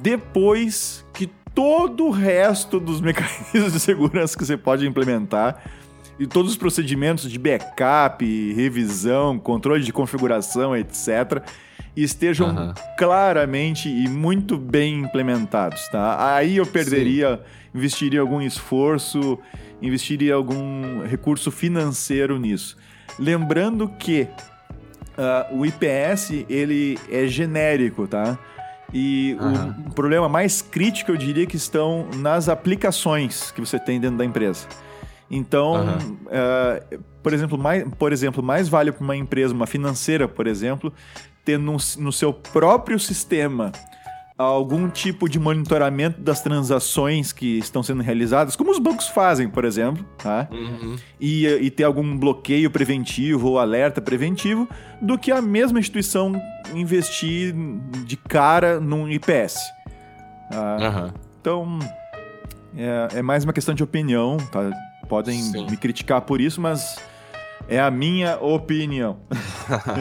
depois que todo o resto dos <laughs> mecanismos de segurança que você pode implementar e todos os procedimentos de backup, revisão, controle de configuração, etc., estejam uhum. claramente e muito bem implementados, tá? Aí eu perderia, Sim. investiria algum esforço, investiria algum recurso financeiro nisso. Lembrando que uh, o IPS ele é genérico, tá? E uhum. o problema mais crítico eu diria que estão nas aplicações que você tem dentro da empresa. Então, uhum. uh, por, exemplo, mais, por exemplo, mais vale para uma empresa, uma financeira, por exemplo, ter no, no seu próprio sistema algum tipo de monitoramento das transações que estão sendo realizadas, como os bancos fazem, por exemplo, tá? Uhum. E, e, ter algum bloqueio preventivo ou alerta preventivo, do que a mesma instituição investir de cara num IPS. Tá? Uhum. Então, é, é, mais uma questão de opinião, tá? Podem Sim. me criticar por isso, mas é a minha opinião.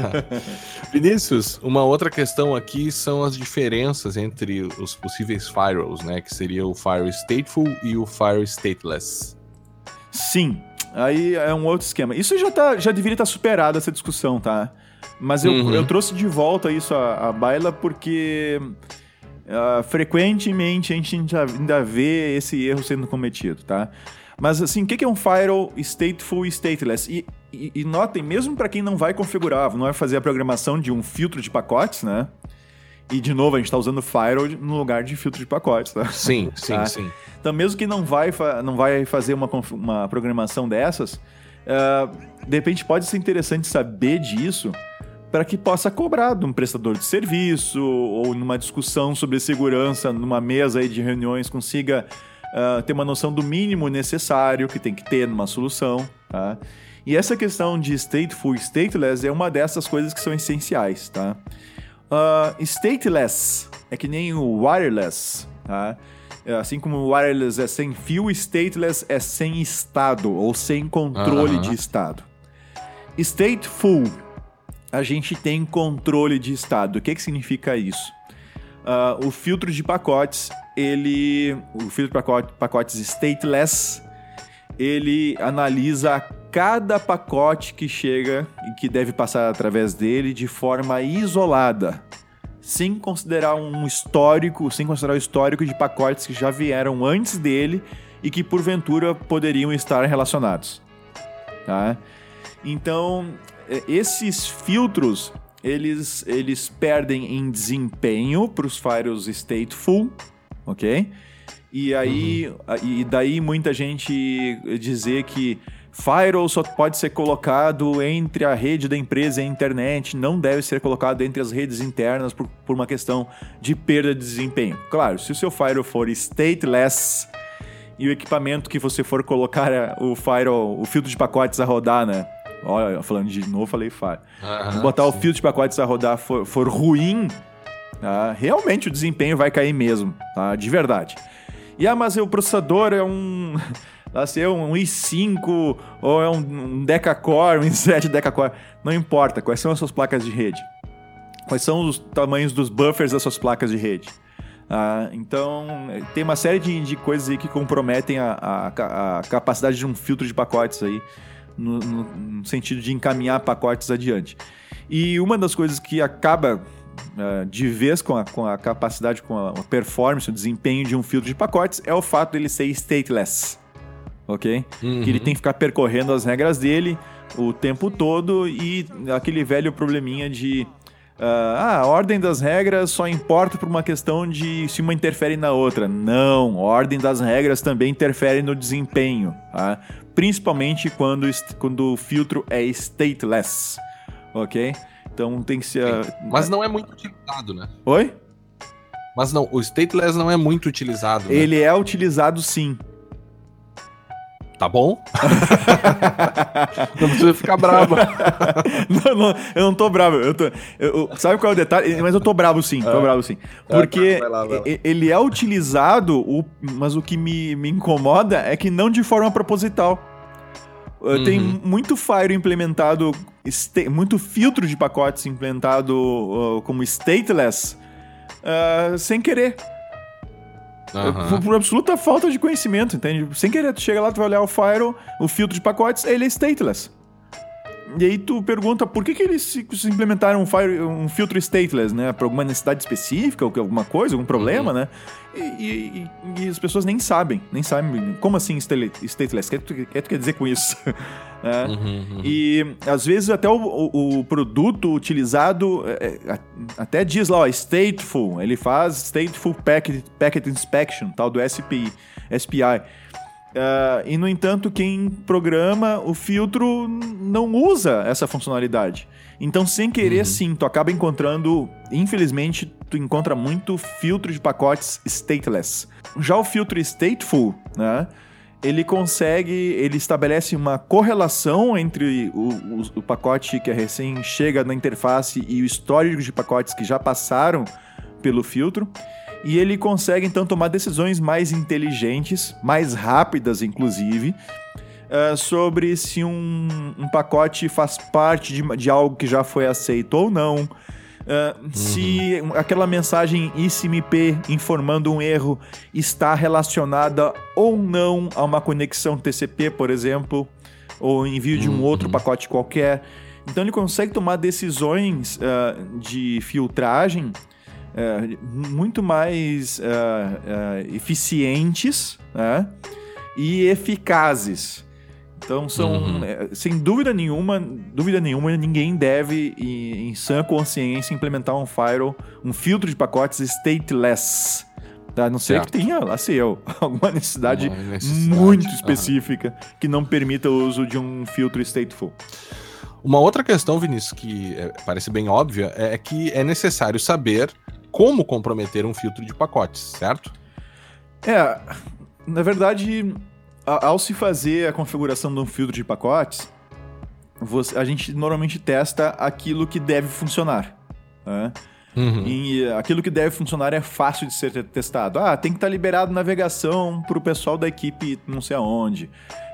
<laughs> Vinícius, uma outra questão aqui são as diferenças entre os possíveis firewalls, né? Que seria o Fire Stateful e o Fire Stateless. Sim, aí é um outro esquema. Isso já, tá, já deveria estar superado, essa discussão, tá? Mas eu, uhum. eu trouxe de volta isso à, à baila porque uh, frequentemente a gente ainda, ainda vê esse erro sendo cometido, tá? Mas assim, o que é um firewall stateful e stateless? E, e, e notem, mesmo para quem não vai configurar, não vai fazer a programação de um filtro de pacotes, né? E de novo, a gente está usando firewall no lugar de filtro de pacotes, tá? Sim, <laughs> sim, tá? sim. Então, mesmo que não vai, não vai fazer uma, uma programação dessas, uh, de repente pode ser interessante saber disso para que possa cobrar de um prestador de serviço ou numa discussão sobre segurança, numa mesa aí de reuniões, consiga uh, ter uma noção do mínimo necessário que tem que ter numa solução, tá? E essa questão de stateful e stateless é uma dessas coisas que são essenciais, tá? Uh, stateless é que nem o wireless, tá? É, assim como o wireless é sem fio, stateless é sem estado ou sem controle de estado. Stateful, a gente tem controle de estado. O que, que significa isso? Uh, o filtro de pacotes, ele. O filtro de pacote, pacotes stateless, ele analisa cada pacote que chega e que deve passar através dele de forma isolada, sem considerar um histórico, sem considerar o histórico de pacotes que já vieram antes dele e que porventura poderiam estar relacionados. Tá? Então, esses filtros eles, eles perdem em desempenho para os firewalls stateful, ok? E aí, uhum. e daí muita gente dizer que firewall só pode ser colocado entre a rede da empresa e a internet, não deve ser colocado entre as redes internas por, por uma questão de perda de desempenho. Claro, se o seu firewall for stateless e o equipamento que você for colocar o firewall, o filtro de pacotes a rodar, né? Olha, falando de novo, falei falha. Uhum, botar sim. o filtro de pacotes a rodar for, for ruim, Tá? Realmente o desempenho vai cair mesmo, tá? De verdade. E ah, mas o processador é um. <laughs> Lá se é um i5 ou é um deca-core, um i7 deca-core. Não importa, quais são as suas placas de rede? Quais são os tamanhos dos buffers das suas placas de rede? Ah, então, tem uma série de, de coisas aí que comprometem a, a, a, capacidade de um filtro de pacotes aí, no, no, no, sentido de encaminhar pacotes adiante. E uma das coisas que acaba uh, de vez com a, com a capacidade, com a performance, o desempenho de um filtro de pacotes é o fato dele ser stateless ok? Uhum. Que ele tem que ficar percorrendo as regras dele o tempo todo e aquele velho probleminha de Uh, ah, a ordem das regras só importa por uma questão de se uma interfere na outra. Não, a ordem das regras também interfere no desempenho, tá? principalmente quando, quando o filtro é stateless, ok? Então tem que ser. Uh... Mas não é muito utilizado, né? Oi? Mas não, o stateless não é muito utilizado. Né? Ele é utilizado sim tá bom? <laughs> não precisa ficar bravo. <laughs> não, não, eu não tô bravo. Eu tô, eu, sabe qual é o detalhe? Mas eu tô bravo sim, tô é. bravo sim. É, Porque vai lá, vai lá. ele é utilizado, o, mas o que me, me incomoda é que não de forma proposital. Uhum. Tem muito Fire implementado, muito filtro de pacotes implementado uh, como stateless uh, sem querer. Uhum. Por, por, absoluta falta de conhecimento, entende? Sem querer, tu chega lá, tu vai olhar o Firewall, o filtro de pacotes, ele é stateless. E aí tu pergunta por que, que eles implementaram um, fire, um filtro stateless, né? Pra alguma necessidade específica, ou alguma coisa, algum problema, uhum. né? E, e, e, as pessoas nem sabem, nem sabem. Como assim stateless? O que, tu, que tu quer dizer com isso? <laughs> é. uhum, uhum. E às vezes até o, o, o produto utilizado é, é até diz lá, ó, stateful. Ele faz stateful packet, packet inspection, tal do SPI. SPI. Uh, e, no entanto, quem programa o filtro não usa essa funcionalidade. Então, sem querer, uhum. sim, tu acaba encontrando, infelizmente, tu encontra muito filtro de pacotes stateless. Já o filtro stateful, né? Ele consegue, ele estabelece uma correlação entre o, o, o pacote que é recém chega na interface e o histórico de pacotes que já passaram pelo filtro e ele consegue então tomar decisões mais inteligentes, mais rápidas, inclusive, uh, sobre se um, um, pacote faz parte de, de, algo que já foi aceito ou não. Uh, uhum. Se aquela mensagem ICMP informando um erro está relacionada ou não a uma conexão TCP, por exemplo, ou envio de um uhum. outro pacote qualquer. Então ele consegue tomar decisões uh, de filtragem é, muito mais é, é, eficientes né? e eficazes. Então são, uhum. Sem dúvida nenhuma, dúvida nenhuma, ninguém deve, em, em sã consciência, implementar um firewall, um filtro de pacotes stateless. Tá? A não ser que tenha, lá sei eu, <laughs> alguma necessidade, necessidade. muito específica uhum. que não permita o uso de um filtro stateful. Uma outra questão, Vinícius, que parece bem óbvia, é que é necessário saber como comprometer um filtro de pacotes, certo? É, na verdade, ao se fazer a configuração de um filtro de pacotes, você, a gente normalmente testa aquilo que deve funcionar. Né? Uhum. E aquilo que deve funcionar é fácil de ser testado. Ah, tem que estar tá liberado navegação para o pessoal da equipe não sei aonde.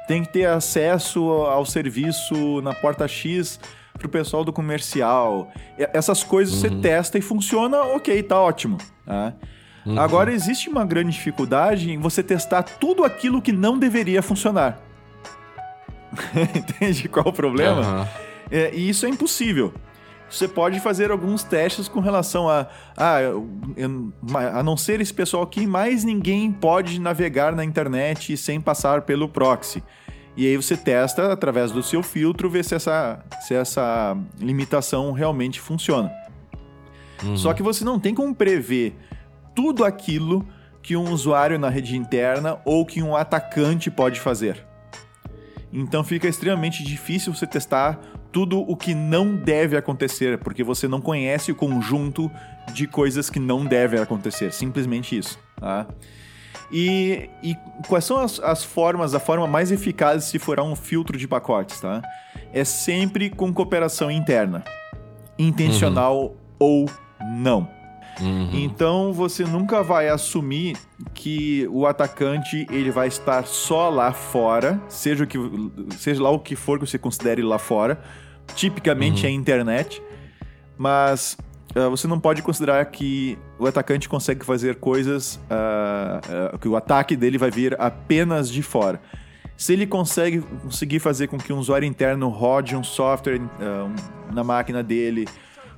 Tem que ter acesso ao serviço na porta X pro pessoal do comercial. Essas coisas uhum. você testa e funciona, ok, tá ótimo. Tá? Uhum. Agora, existe uma grande dificuldade em você testar tudo aquilo que não deveria funcionar. <laughs> Entende qual o problema? Uhum. É, e isso é impossível. Você pode fazer alguns testes com relação a. Ah, eu, eu, a não ser esse pessoal aqui, mais ninguém pode navegar na internet sem passar pelo proxy. E aí você testa através do seu filtro, ver se essa, se essa limitação realmente funciona. Uhum. Só que você não tem como prever tudo aquilo que um usuário na rede interna ou que um atacante pode fazer. Então fica extremamente difícil você testar tudo o que não deve acontecer, porque você não conhece o conjunto de coisas que não devem acontecer. Simplesmente isso. Tá? E, e quais são as, as, formas, a forma mais eficaz de se furar um filtro de pacotes, tá? É sempre com cooperação interna, intencional uhum. ou não. Uhum. Então você nunca vai assumir que o atacante ele vai estar só lá fora, seja, o que, seja lá o que for que você considere lá fora. Tipicamente Uhum. é a internet, mas você não pode considerar que o atacante consegue fazer coisas ah, ah, que o ataque dele vai vir apenas de fora. Se ele consegue conseguir fazer com que um usuário interno rode um software ah, um- na máquina dele,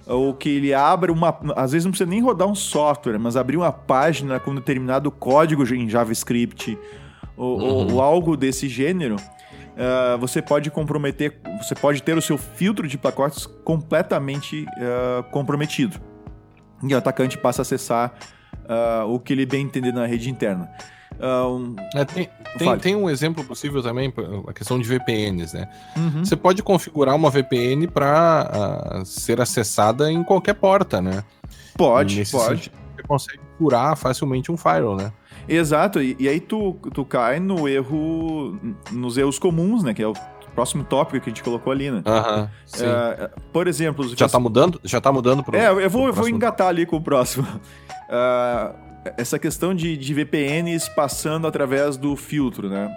ou que ele abra uma. Às vezes não precisa nem rodar um software, mas abrir uma página com determinado código em JavaScript ou, ou- ou algo desse gênero, ah, você pode comprometer. Você pode ter o seu filtro de pacotes completamente ah, comprometido. E o atacante passa a acessar ah, o que ele bem entender na rede interna. Um- É, tem, tem, tem um exemplo possível também, a questão de VPNs, né? Uhum. Você pode configurar uma VPN para ser acessada em qualquer porta, né? Pode, Nesse pode. sentido, Você consegue curar facilmente um firewall, né? Exato, e, e aí tu, tu cai no erro, nos erros comuns, né? Que é o próximo tópico que a gente colocou ali, né? Aham, sim. É, por exemplo, Já você- tá mudando? Já tá mudando pro. É, eu vou, eu vou engatar ali com o próximo. <laughs> Ah, essa questão de, de VPNs passando através do filtro, né?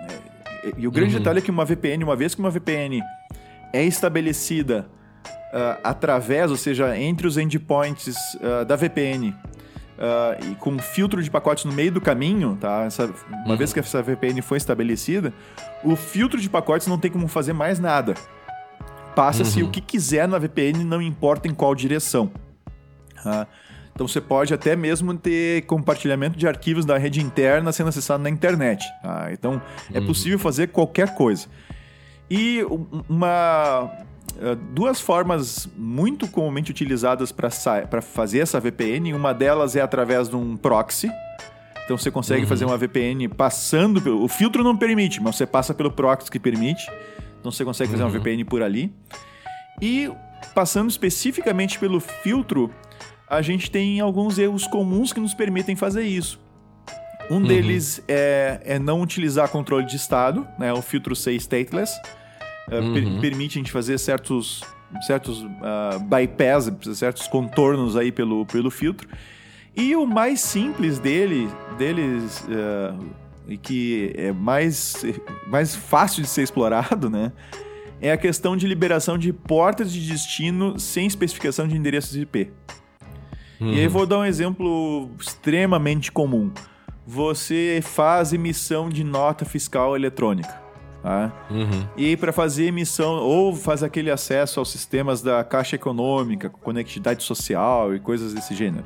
E, e o grande Uhum. detalhe é que uma VPN, uma vez que uma VPN é estabelecida ah, através, ou seja, entre os endpoints ah, da VPN ah, e com um filtro de pacotes no meio do caminho, tá? Essa- uma Uhum. vez que essa VPN foi estabelecida, o filtro de pacotes não tem como fazer mais nada. Passa-se Uhum. o que quiser na VPN, não importa em qual direção. tá? Então você pode até mesmo ter compartilhamento de arquivos da rede interna sendo acessado na internet. tá? Então é Uhum. possível fazer qualquer coisa. E um- uma duas formas muito comumente utilizadas para fazer essa VPN, uma delas é através de um proxy. Então você consegue Uhum. fazer uma VPN passando pelo. O filtro não permite, mas você passa pelo proxy que permite. Então você consegue fazer uma Uhum. VPN por ali. E passando especificamente pelo filtro, a gente tem alguns erros comuns que nos permitem fazer isso. Um Uhum. deles é, é não utilizar controle de estado, né? O filtro ser stateless. É, per- Uhum. permite a gente fazer certos, certos ah, bypass, certos contornos aí pelo, pelo filtro. E o mais simples dele, deles, ah, e que é mais, mais fácil de ser explorado, né? É a questão de liberação de portas de destino sem especificação de endereços IP. E aí eu Uhum. vou dar um exemplo extremamente comum. Você faz emissão de nota fiscal eletrônica. Tá? Uhum. E para fazer emissão, ou faz aquele acesso aos sistemas da Caixa Econômica, conectividade social e coisas desse gênero.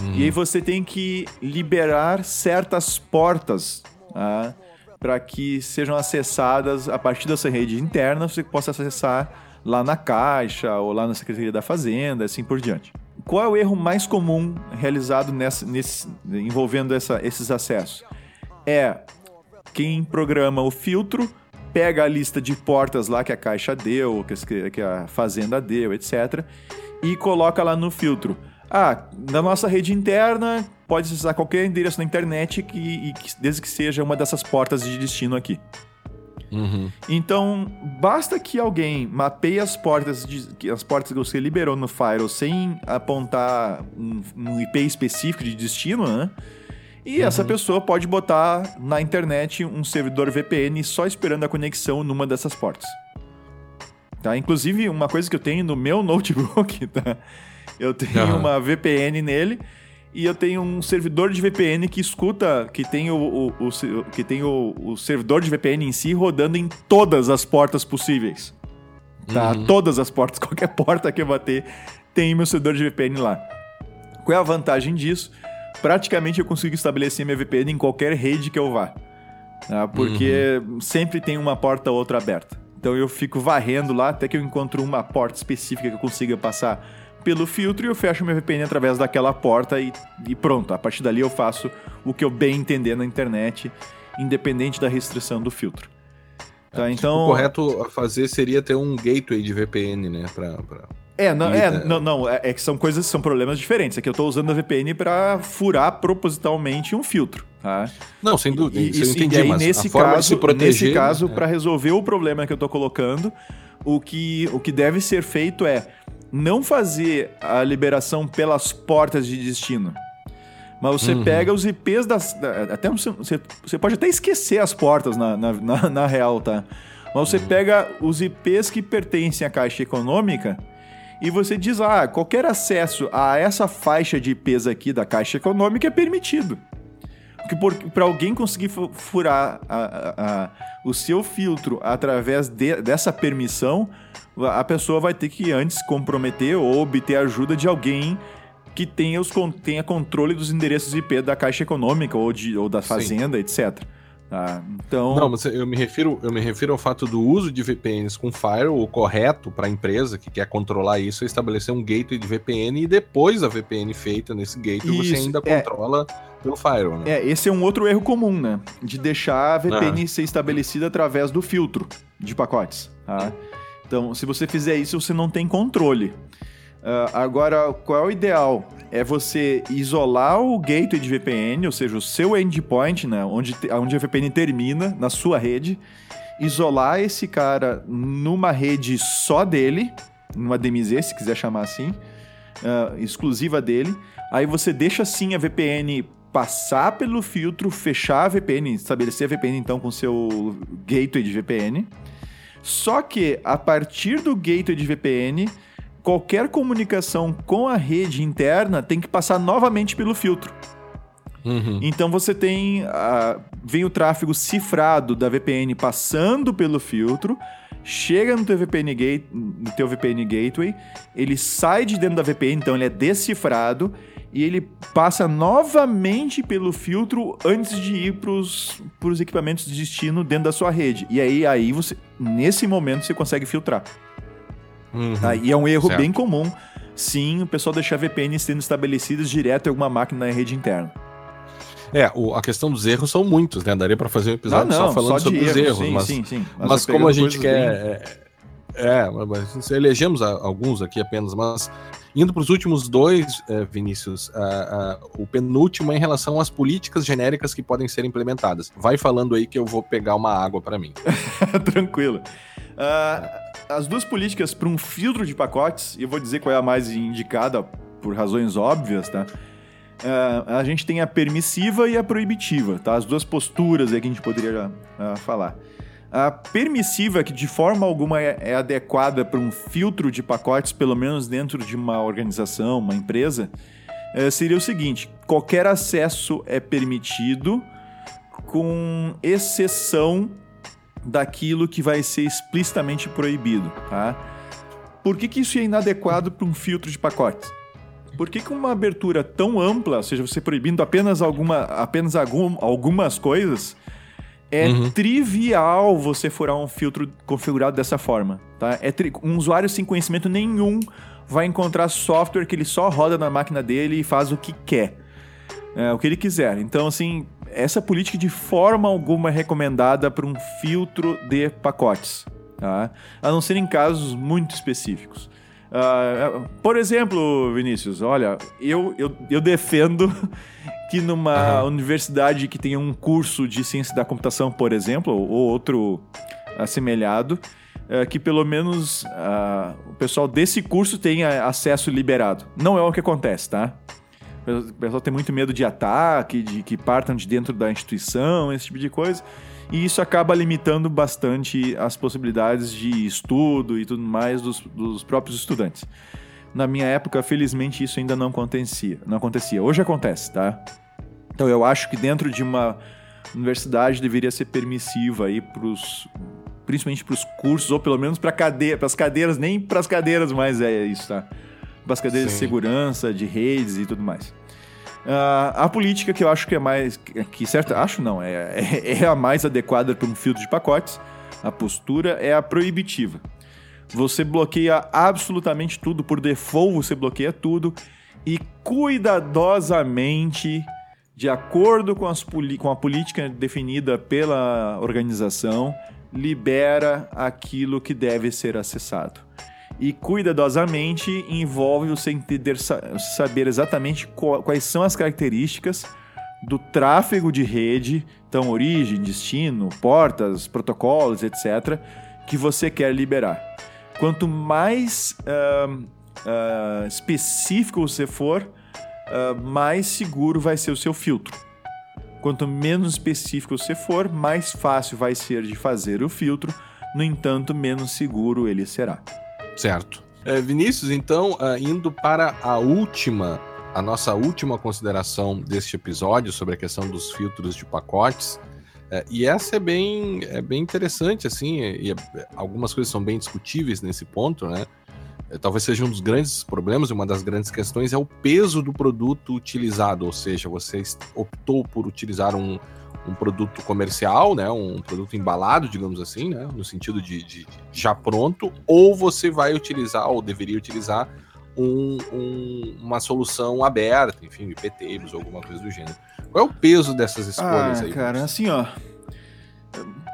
Uhum. E aí você tem que liberar certas portas tá? para que sejam acessadas a partir dessa rede interna, você possa acessar lá na Caixa ou lá na Secretaria da Fazenda, assim por diante. Qual é o erro mais comum realizado nessa, nesse, envolvendo essa- esses acessos? É quem programa o filtro pega a lista de portas lá que a Caixa deu, que a Fazenda deu, etc. E coloca lá no filtro. Ah, na nossa rede interna, pode acessar qualquer endereço na internet que, que- desde que seja uma dessas portas de destino aqui. Uhum. Então, basta que alguém mapeie as portas, de- que- as portas que você liberou no Firewall sem apontar um, um IP específico de destino, né? E essa pessoa pode botar na internet um servidor VPN só esperando a conexão numa dessas portas. Tá? Inclusive, uma coisa que eu tenho no meu <laughs> notebook, tá? Eu tenho Aham. uma VPN nele e eu tenho um servidor de VPN que escuta, que tem o, o- o que tem o, o servidor de VPN em si rodando em todas as portas possíveis. Tá? Uhum. Todas as portas, <laughs> qualquer porta que eu bater, tem meu servidor de VPN lá. Qual é a vantagem disso? Praticamente eu consigo estabelecer minha VPN em qualquer rede que eu vá. tá? Porque sempre tem uma porta ou outra aberta. Então eu fico varrendo lá até que eu encontro uma porta específica que eu consiga passar pelo filtro e eu fecho minha VPN através daquela porta e, e pronto. A partir dali eu faço o que eu bem entender na internet, independente da restrição do filtro. Tá, então... O correto a fazer seria ter um gateway de VPN, né? Pra, pra... É, não, E, é, né? não, não, é, é que são coisas, são problemas diferentes. É que eu tô usando a VPN pra furar propositalmente um filtro, tá? Não, sem dúvida. E, isso entendi, e aí, nesse caso, proteger... nesse caso, né? pra resolver o problema que eu tô colocando, o que, o que deve ser feito é não fazer a liberação pelas portas de destino. Mas você Uhum. pega os IPs das. da- Até você, você- pode até esquecer as portas na, na, na- na real, tá? Mas você pega os IPs que pertencem à Caixa Econômica e você diz: ah, qualquer acesso a essa faixa de IPs aqui da Caixa Econômica é permitido. Porque para alguém conseguir fu- furar a- a- a- o seu filtro através de- dessa permissão, a pessoa vai ter que antes comprometer ou obter ajuda de alguém que tenha, os, tenha controle dos endereços IP da Caixa Econômica ou, de, ou da Sim. Fazenda, etc. Tá? Então, Não, mas eu me refiro, eu me refiro ao fato do uso de VPNs com firewall o correto para a empresa que quer controlar isso é estabelecer um gateway de VPN e depois a VPN feita nesse gateway você Isso, ainda é. controla pelo firewall, né? É, esse é um outro erro comum, né? De deixar a VPN ser estabelecida através do filtro de pacotes, tá? Então, se você fizer isso, você não tem controle. Ah, agora, qual é o ideal? É você isolar o gateway de VPN, ou seja, o seu endpoint, né? Onde, onde a VPN termina, na sua rede. Isolar esse cara numa rede só dele, numa DMZ, se quiser chamar assim, ah, exclusiva dele. Aí você deixa sim a VPN passar pelo filtro, fechar a VPN, estabelecer a VPN então com seu gateway de VPN. Só que a partir do gateway de VPN, qualquer comunicação com a rede interna tem que passar novamente pelo filtro. Uhum. Então você tem. ah, vem o tráfego cifrado da VPN passando pelo filtro, chega no teu VPN, gate, no teu VPN Gateway, ele sai de dentro da VPN, então ele é decifrado, e ele passa novamente pelo filtro antes de ir para os equipamentos de destino dentro da sua rede. E aí, aí você, nesse momento, você consegue filtrar. Uhum. Tá? E é um erro Certo. bem comum, sim, o pessoal deixar VPNs sendo estabelecidas direto em alguma máquina na rede interna. É, o- a questão dos erros são muitos, né? Daria para fazer um episódio Ah, só falando de sobre os erros, sim, mas, sim, sim. mas vai como a gente quer. É, é, mas elegemos a- alguns aqui apenas, mas indo para os últimos dois, eh, Vinícius, o penúltimo é em relação às políticas genéricas que podem ser implementadas. Vai falando aí que eu vou pegar uma água para mim. bem- <laughs> Tranquilo. Ah, as duas políticas para um filtro de pacotes, e eu vou dizer qual é a mais indicada por razões óbvias, tá? Ah, a gente tem a permissiva e a proibitiva, tá? As duas posturas aí que a gente poderia ah, falar. A permissiva, que de forma alguma é, é adequada para um filtro de pacotes, pelo menos dentro de uma organização, uma empresa, eh, seria o seguinte: qualquer acesso é permitido, com exceção daquilo que vai ser explicitamente proibido, tá? Por que, que isso é inadequado para um filtro de pacotes? Por que, que uma abertura tão ampla, ou seja, você proibindo apenas, alguma, apenas algum, algumas coisas, é Uhum. trivial você furar um filtro configurado dessa forma, tá? É tri- um usuário sem conhecimento nenhum vai encontrar software que ele só roda na máquina dele e faz o que quer, é, o que ele quiser. Então, assim, essa política de forma alguma é recomendada para um filtro de pacotes, tá? A não ser em casos muito específicos. Ah, por exemplo, Vinícius, olha, eu, eu, eu defendo <laughs> que numa Aham. universidade que tenha um curso de ciência da computação, por exemplo, ou outro assemelhado, eh, que pelo menos ah, o pessoal desse curso tenha acesso liberado. Não é o que acontece, tá? O pessoal tem muito medo de ataque, de que partam de dentro da instituição, esse tipo de coisa. E isso acaba limitando bastante as possibilidades de estudo e tudo mais dos, dos próprios estudantes. Na minha época, felizmente, isso ainda não acontecia. Não acontecia. Hoje acontece, tá? Então eu acho que dentro de uma universidade deveria ser permissiva aí pros, principalmente para os cursos, ou pelo menos para cade as cadeiras, nem para as cadeiras mais é isso, tá? Para as cadeiras de segurança, de redes e tudo mais. Ah, a política que eu acho que é mais. que certa. Acho não, é, é, <laughs> é a mais adequada para um filtro de pacotes. A postura é a proibitiva. Você bloqueia absolutamente tudo, por default você bloqueia tudo e cuidadosamente, de acordo com, as com a política definida pela organização, libera aquilo que deve ser acessado. E cuidadosamente envolve você entender, sa- saber exatamente quais são as características do tráfego de rede, então origem, destino, portas, protocolos, etc., que você quer liberar. Quanto mais ahn, uh, específico você for, uh, mais seguro vai ser o seu filtro. Quanto menos específico você for, mais fácil vai ser de fazer o filtro, no entanto, menos seguro ele será. Certo. É, Vinícius, então, uh, indo para a última, a nossa última consideração deste episódio sobre a questão dos filtros de pacotes. É, e essa é bem, é bem interessante, assim, e, e algumas coisas são bem discutíveis nesse ponto, né? É, talvez seja um dos grandes problemas, uma das grandes questões é o peso do produto utilizado, ou seja, você optou por utilizar um, um produto comercial, né, um produto embalado, digamos assim, né, no sentido de, de, já pronto, ou você vai utilizar, ou deveria utilizar, um, um, uma solução aberta, enfim, IPTables ou alguma coisa do gênero. Qual é o peso dessas escolhas ah, aí? Cara, assim, ó.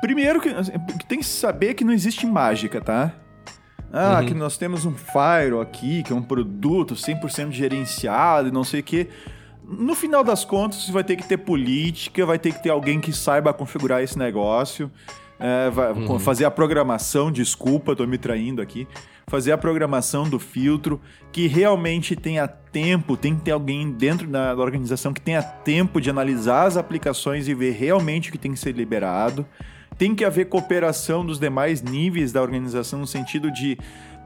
Primeiro que assim, tem que saber que não existe mágica, tá? Ah, uhum. que nós temos um Fire aqui, que é um produto 100% gerenciado e não sei o quê. No final das contas, vai ter que ter política, vai ter que ter alguém que saiba configurar esse negócio, é, vai, uhum. fazer a programação, desculpa, tô me traindo aqui, fazer a programação do filtro, que realmente tenha tempo, tem que ter alguém dentro da organização que tenha tempo de analisar as aplicações e ver realmente o que tem que ser liberado. Tem que haver cooperação dos demais níveis da organização no sentido de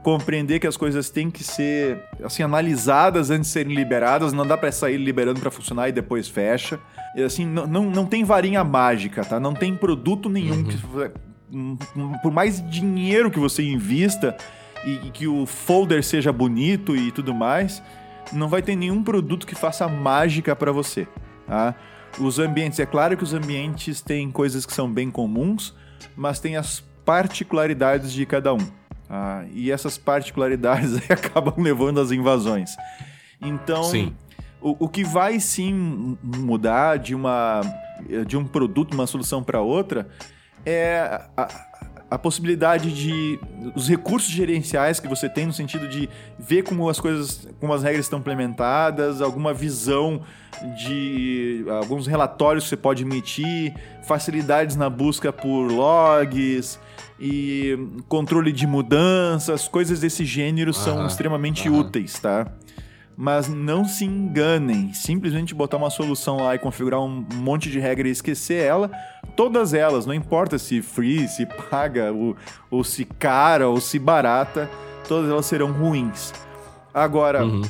compreender que as coisas têm que ser assim analisadas antes de serem liberadas, não dá para sair liberando para funcionar e depois fecha. E, assim, não, não, não tem varinha mágica, tá? Não tem produto nenhum uhum. que por mais dinheiro que você invista e, e que o folder seja bonito e tudo mais, não vai ter nenhum produto que faça mágica para você, tá? Os ambientes, é claro que os ambientes têm coisas que são bem comuns, mas tem as particularidades de cada um. Ah, e essas particularidades <laughs> acabam levando às invasões. Então, o, o, que vai sim mudar de, uma, de um produto, uma solução para outra, é a, a possibilidade de os recursos gerenciais que você tem no sentido de ver como as coisas, como as regras estão implementadas, alguma visão de alguns relatórios que você pode emitir, facilidades na busca por logs e controle de mudanças, coisas desse gênero são extremamente úteis, tá? Mas não se enganem, simplesmente botar uma solução lá e configurar um monte de regra e esquecer ela, todas elas, não importa se free, se paga, ou, ou se cara, ou se barata, todas elas serão ruins. Agora, uhum.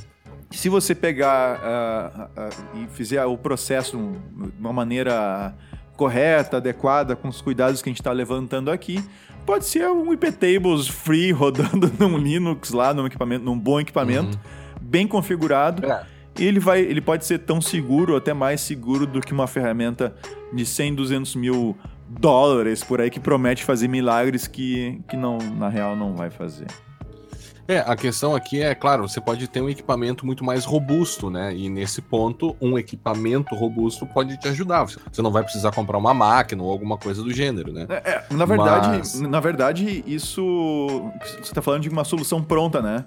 se você pegar uh, uh, e fizer o processo de uma maneira correta, adequada, com os cuidados que a gente está levantando aqui, pode ser um iptables free <laughs> rodando num Linux lá, num equipamento, num bom equipamento. Uhum bem configurado. É. Ele, vai, ele pode ser tão seguro, ou até mais seguro do que uma ferramenta de 100, 200 mil dólares por aí que promete fazer milagres que, que não, na real não vai fazer. É, a questão aqui é, claro, você pode ter um equipamento muito mais robusto, né? E nesse ponto, um equipamento robusto pode te ajudar. Você não vai precisar comprar uma máquina ou alguma coisa do gênero, né? É, é na verdade, Mas... na verdade, isso você está falando de uma solução pronta, né?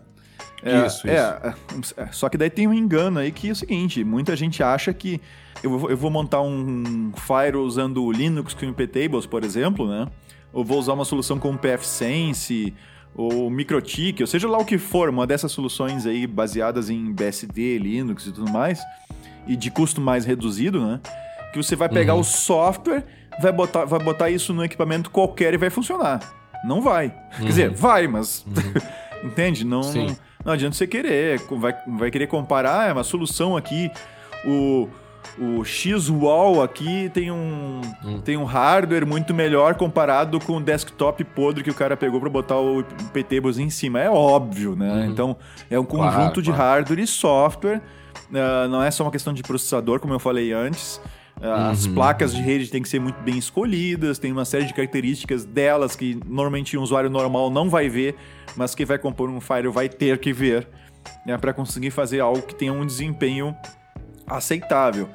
É, isso, é, isso. É, só que daí tem um engano aí que é o seguinte: muita gente acha que eu vou, eu vou montar um Fire usando o Linux com iptables, por exemplo, né? Ou vou usar uma solução com pfSense ou MikroTik, ou seja lá o que for, uma dessas soluções aí baseadas em BSD, Linux e tudo mais, e de custo mais reduzido, né? Que você vai pegar uhum. o software, vai botar, vai botar isso no equipamento qualquer e vai funcionar. Não vai. Uhum. Quer dizer, vai, mas. Uhum. <laughs> Entende? Não, não, não adianta você querer. Vai, vai querer comparar, é uma solução aqui. O, o X-Wall aqui tem um, hum. tem um hardware muito melhor comparado com o desktop podre que o cara pegou para botar o PTBus em cima. É óbvio, né? Uhum. Então, é um conjunto claro, de claro. hardware e software. Uh, não é só uma questão de processador, como eu falei antes. As uhum. placas de rede têm que ser muito bem escolhidas, tem uma série de características delas que normalmente um usuário normal não vai ver, mas quem vai compor um Fire vai ter que ver, né, para conseguir fazer algo que tenha um desempenho aceitável.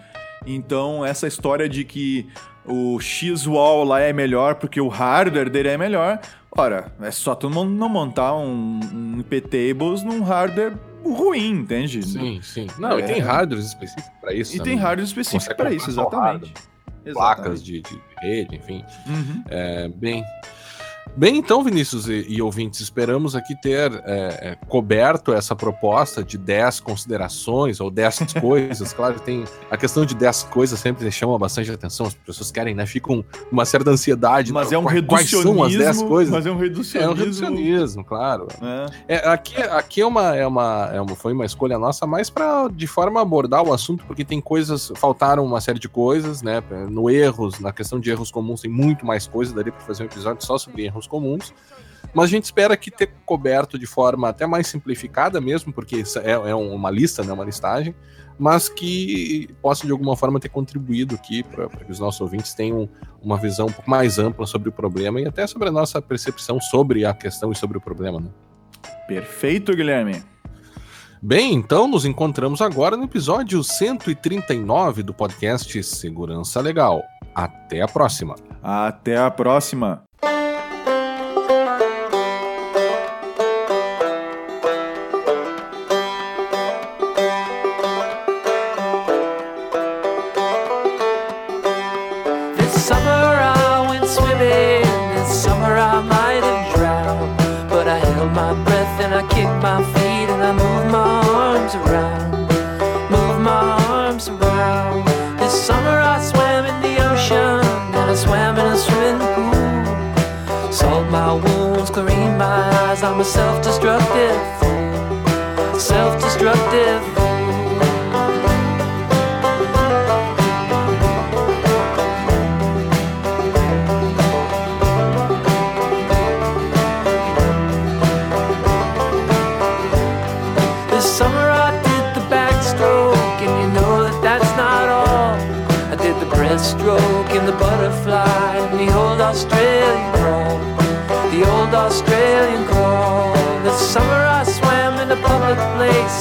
Então, essa história de que o X-Wall lá é melhor porque o hardware dele é melhor, ora, é só tu não montar um, um IP-Tables num hardware ruim, entende? Sim, sim. Não, é... e tem hardwares específicos para isso. E também. tem hardwares específicos para isso, exatamente. Placas de, de, rede, enfim. Uhum. É, bem. Bem, então, Vinícius e, e ouvintes, esperamos aqui ter é, é, coberto essa proposta de 10 considerações ou 10 <laughs> coisas. claro, tem a questão de 10 coisas sempre chama bastante atenção, as pessoas querem, né? Ficam com uma certa ansiedade. Mas é um quais, reducionismo. Quais são as 10 coisas? Mas é um reducionismo. É um reducionismo, claro. É. É, aqui aqui é uma, é uma, é uma, foi uma escolha nossa mais para de forma abordar o assunto, porque tem coisas, faltaram uma série de coisas, né? No erros, na questão de erros comuns, tem muito mais coisa, daria para fazer um episódio só sobre erros comuns. Mas a gente espera que ter coberto de forma até mais simplificada mesmo, porque é, é uma lista, né, uma listagem, mas que possa de alguma forma ter contribuído aqui para que os nossos ouvintes tenham uma visão um pouco mais ampla sobre o problema e até sobre a nossa percepção sobre a questão e sobre o problema. Né? Perfeito, Guilherme. Bem, então nos encontramos agora no episódio 139 do podcast Segurança Legal. Até a próxima. Até a próxima. was self destructive. Self destructive.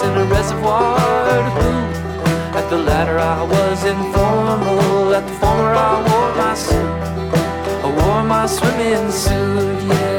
In a reservoir. At the latter I was informal, at the former I wore my suit. I wore my swimming suit, yeah.